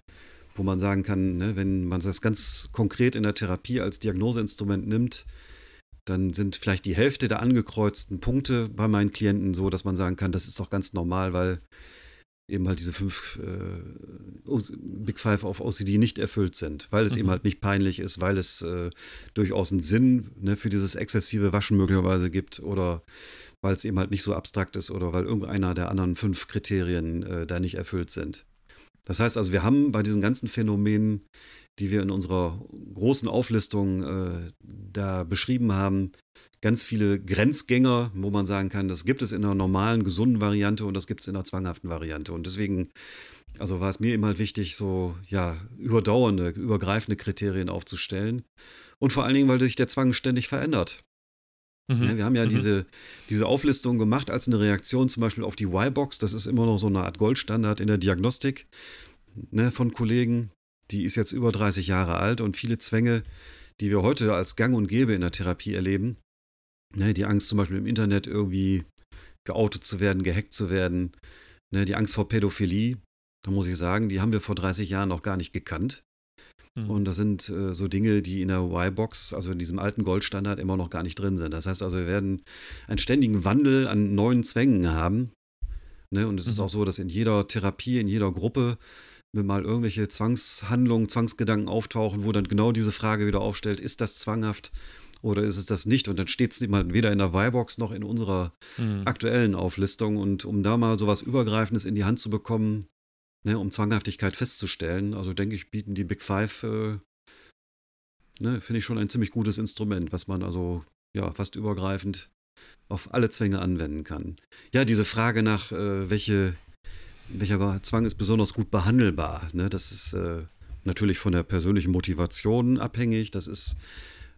wo man sagen kann, ne, wenn man das ganz konkret in der Therapie als Diagnoseinstrument nimmt, dann sind vielleicht die Hälfte der angekreuzten Punkte bei meinen Klienten so, dass man sagen kann, das ist doch ganz normal, weil eben halt diese fünf äh, Big Five auf OCD nicht erfüllt sind, weil es mhm. eben halt nicht peinlich ist, weil es äh, durchaus einen Sinn ne, für dieses exzessive Waschen möglicherweise gibt oder weil es eben halt nicht so abstrakt ist oder weil irgendeiner der anderen fünf Kriterien äh, da nicht erfüllt sind. Das heißt also, wir haben bei diesen ganzen Phänomenen, die wir in unserer großen Auflistung äh, da beschrieben haben, ganz viele Grenzgänger, wo man sagen kann, das gibt es in einer normalen, gesunden Variante und das gibt es in einer zwanghaften Variante. Und deswegen, also war es mir immer halt wichtig, so ja, überdauernde, übergreifende Kriterien aufzustellen. Und vor allen Dingen, weil sich der Zwang ständig verändert. Mhm. Ja, wir haben ja mhm. diese, diese Auflistung gemacht als eine Reaktion zum Beispiel auf die Y-Box. Das ist immer noch so eine Art Goldstandard in der Diagnostik ne, von Kollegen. Die ist jetzt über 30 Jahre alt und viele Zwänge, die wir heute als gang und gäbe in der Therapie erleben, Ne, die Angst zum Beispiel im Internet irgendwie geoutet zu werden, gehackt zu werden. Ne, die Angst vor Pädophilie, da muss ich sagen, die haben wir vor 30 Jahren noch gar nicht gekannt. Mhm. Und das sind äh, so Dinge, die in der Y-Box, also in diesem alten Goldstandard, immer noch gar nicht drin sind. Das heißt also, wir werden einen ständigen Wandel an neuen Zwängen haben. Ne? Und es mhm. ist auch so, dass in jeder Therapie, in jeder Gruppe wenn mal irgendwelche Zwangshandlungen, Zwangsgedanken auftauchen, wo dann genau diese Frage wieder aufstellt, ist das zwanghaft oder ist es das nicht? Und dann steht es halt weder in der Y-Box noch in unserer mhm. aktuellen Auflistung. Und um da mal so was Übergreifendes in die Hand zu bekommen, ne, um Zwanghaftigkeit festzustellen, also denke ich, bieten die Big Five, äh, ne, finde ich schon ein ziemlich gutes Instrument, was man also ja fast übergreifend auf alle Zwänge anwenden kann. Ja, diese Frage nach, äh, welche, welcher Zwang ist besonders gut behandelbar, ne, das ist äh, natürlich von der persönlichen Motivation abhängig. Das ist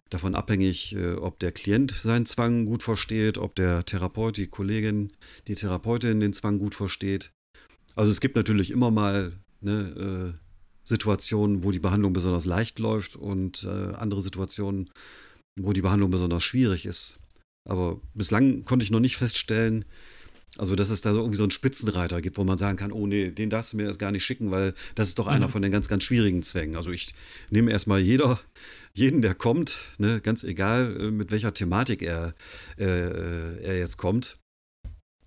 davon abhängig, äh, ob der Klient seinen Zwang gut versteht, ob der Therapeut, die Kollegin, die Therapeutin den Zwang gut versteht. Also es gibt natürlich immer mal ne, äh, Situationen, wo die Behandlung besonders leicht läuft und äh, andere Situationen, wo die Behandlung besonders schwierig ist. Aber bislang konnte ich noch nicht feststellen, also, dass es da so irgendwie so einen Spitzenreiter gibt, wo man sagen kann, oh nee, den darfst du mir erst gar nicht schicken, weil das ist doch mhm. einer von den ganz, ganz schwierigen Zwängen. Also ich nehme erstmal jeder, jeden, der kommt, ne, ganz egal, äh, mit welcher Thematik er, äh, er jetzt kommt.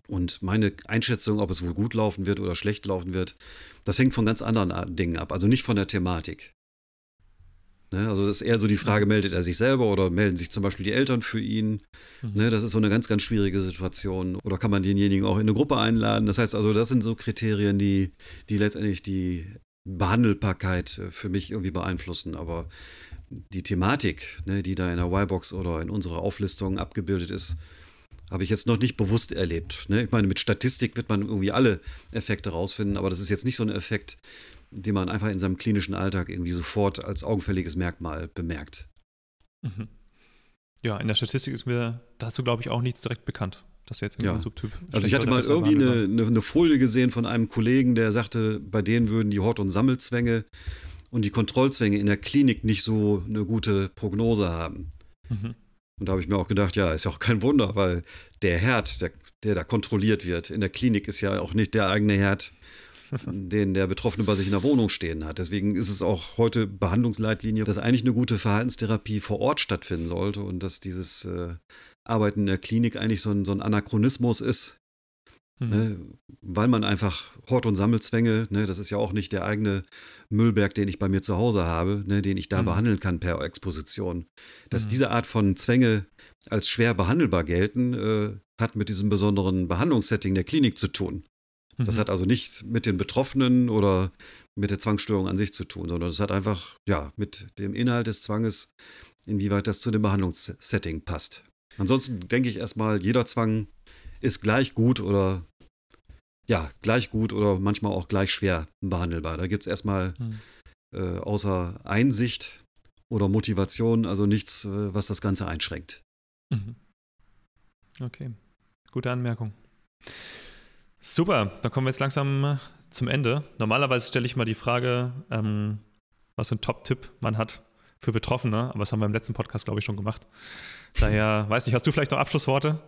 Und meine Einschätzung, ob es wohl gut laufen wird oder schlecht laufen wird, das hängt von ganz anderen Dingen ab. Also nicht von der Thematik. Ne? Also das ist eher so die Frage, meldet er sich selber oder melden sich zum Beispiel die Eltern für ihn? Mhm. Ne? Das ist so eine ganz, ganz schwierige Situation. Oder kann man denjenigen auch in eine Gruppe einladen? Das heißt also, das sind so Kriterien, die, die letztendlich die Behandelbarkeit äh, für mich irgendwie beeinflussen. Aber die Thematik, ne, die da in der Y-Box oder in unserer Auflistung abgebildet ist, habe ich jetzt noch nicht bewusst erlebt. Ne? Ich meine, mit Statistik wird man irgendwie alle Effekte rausfinden, aber das ist jetzt nicht so ein Effekt, den man einfach in seinem klinischen Alltag irgendwie sofort als augenfälliges Merkmal bemerkt. Mhm. Ja, in der Statistik ist mir dazu, glaube ich, auch nichts direkt bekannt, dass jetzt ja. Subtyp. Also ich hatte mal irgendwie eine, eine, eine, Folie gesehen von einem Kollegen, der sagte, bei denen würden die Hort- und Sammelzwänge und die Kontrollzwänge in der Klinik nicht so eine gute Prognose haben. Mhm. Und da habe ich mir auch gedacht, ja, ist ja auch kein Wunder, weil der Herd, der, der da kontrolliert wird in der Klinik, ist ja auch nicht der eigene Herd, den der Betroffene bei sich in der Wohnung stehen hat. Deswegen ist es auch heute Behandlungsleitlinie, dass eigentlich eine gute Verhaltenstherapie vor Ort stattfinden sollte und dass dieses äh, Arbeiten in der Klinik eigentlich so ein, so ein Anachronismus ist, Mhm. Ne, weil man einfach Hort- und Sammelzwänge, ne, das ist ja auch nicht der eigene Müllberg, den ich bei mir zu Hause habe, ne, den ich da mhm. behandeln kann per Exposition. Dass mhm. diese Art von Zwänge als schwer behandelbar gelten, äh, hat mit diesem besonderen Behandlungssetting der Klinik zu tun. Das mhm. hat also nichts mit den Betroffenen oder mit der Zwangsstörung an sich zu tun, sondern es hat einfach ja mit dem Inhalt des Zwanges, inwieweit das zu dem Behandlungssetting passt. Ansonsten denke ich erstmal, jeder Zwang ist gleich gut oder ja, gleich gut oder manchmal auch gleich schwer behandelbar. Da gibt es erstmal hm. äh, außer Einsicht oder Motivation, also nichts, äh, was das Ganze einschränkt. Mhm. Okay, gute Anmerkung. Super, dann kommen wir jetzt langsam äh, zum Ende. Normalerweise stelle ich mal die Frage, ähm, was für ein Top-Tipp man hat für Betroffene, aber das haben wir im letzten Podcast, glaube ich, schon gemacht. Daher, weiß nicht, hast du vielleicht noch Abschlussworte?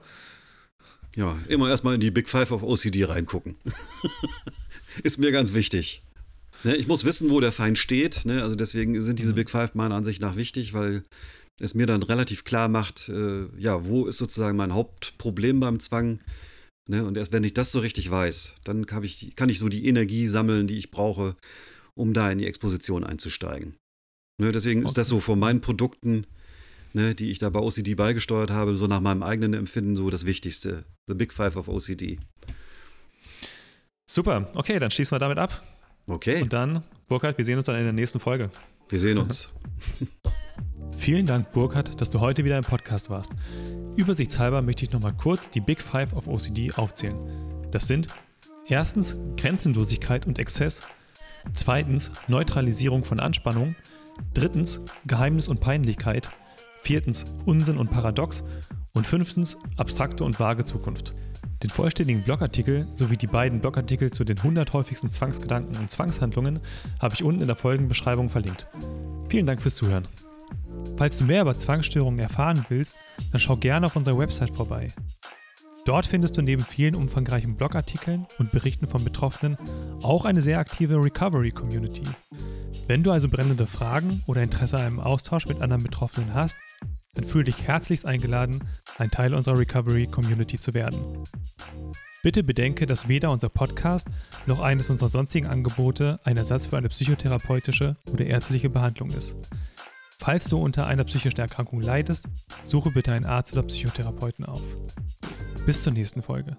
Ja, immer erstmal in die Big Five of OCD reingucken. ist mir ganz wichtig. Ne, ich muss wissen, wo der Feind steht. Ne? Also deswegen sind diese mhm. Big Five meiner Ansicht nach wichtig, weil es mir dann relativ klar macht, äh, ja, wo ist sozusagen mein Hauptproblem beim Zwang. Ne? Und erst wenn ich das so richtig weiß, dann kann ich, kann ich so die Energie sammeln, die ich brauche, um da in die Exposition einzusteigen. Ne? Deswegen okay. ist das so von meinen Produkten ne, die ich da bei OCD beigesteuert habe, so nach meinem eigenen Empfinden so das Wichtigste. The Big Five of OCD. Super, okay, dann schließen wir damit ab. Okay. Und dann, Burkhard, wir sehen uns dann in der nächsten Folge. Wir sehen uns. Vielen Dank, Burkhard, dass du heute wieder im Podcast warst. Übersichtshalber möchte ich nochmal kurz die Big Five of OCD aufzählen. Das sind erstens Grenzenlosigkeit und Exzess, zweitens Neutralisierung von Anspannung, drittens Geheimnis und Peinlichkeit, Viertens Unsinn und Paradox. Und fünftens abstrakte und vage Zukunft. Den vollständigen Blogartikel sowie die beiden Blogartikel zu den 100 häufigsten Zwangsgedanken und Zwangshandlungen habe ich unten in der Folgenbeschreibung verlinkt. Vielen Dank fürs Zuhören. Falls du mehr über Zwangsstörungen erfahren willst, dann schau gerne auf unserer Website vorbei. Dort findest du neben vielen umfangreichen Blogartikeln und Berichten von Betroffenen auch eine sehr aktive Recovery-Community. Wenn du also brennende Fragen oder Interesse an einem Austausch mit anderen Betroffenen hast, dann fühle dich herzlichst eingeladen, ein Teil unserer Recovery-Community zu werden. Bitte bedenke, dass weder unser Podcast noch eines unserer sonstigen Angebote ein Ersatz für eine psychotherapeutische oder ärztliche Behandlung ist. Falls du unter einer psychischen Erkrankung leidest, suche bitte einen Arzt oder Psychotherapeuten auf. Bis zur nächsten Folge.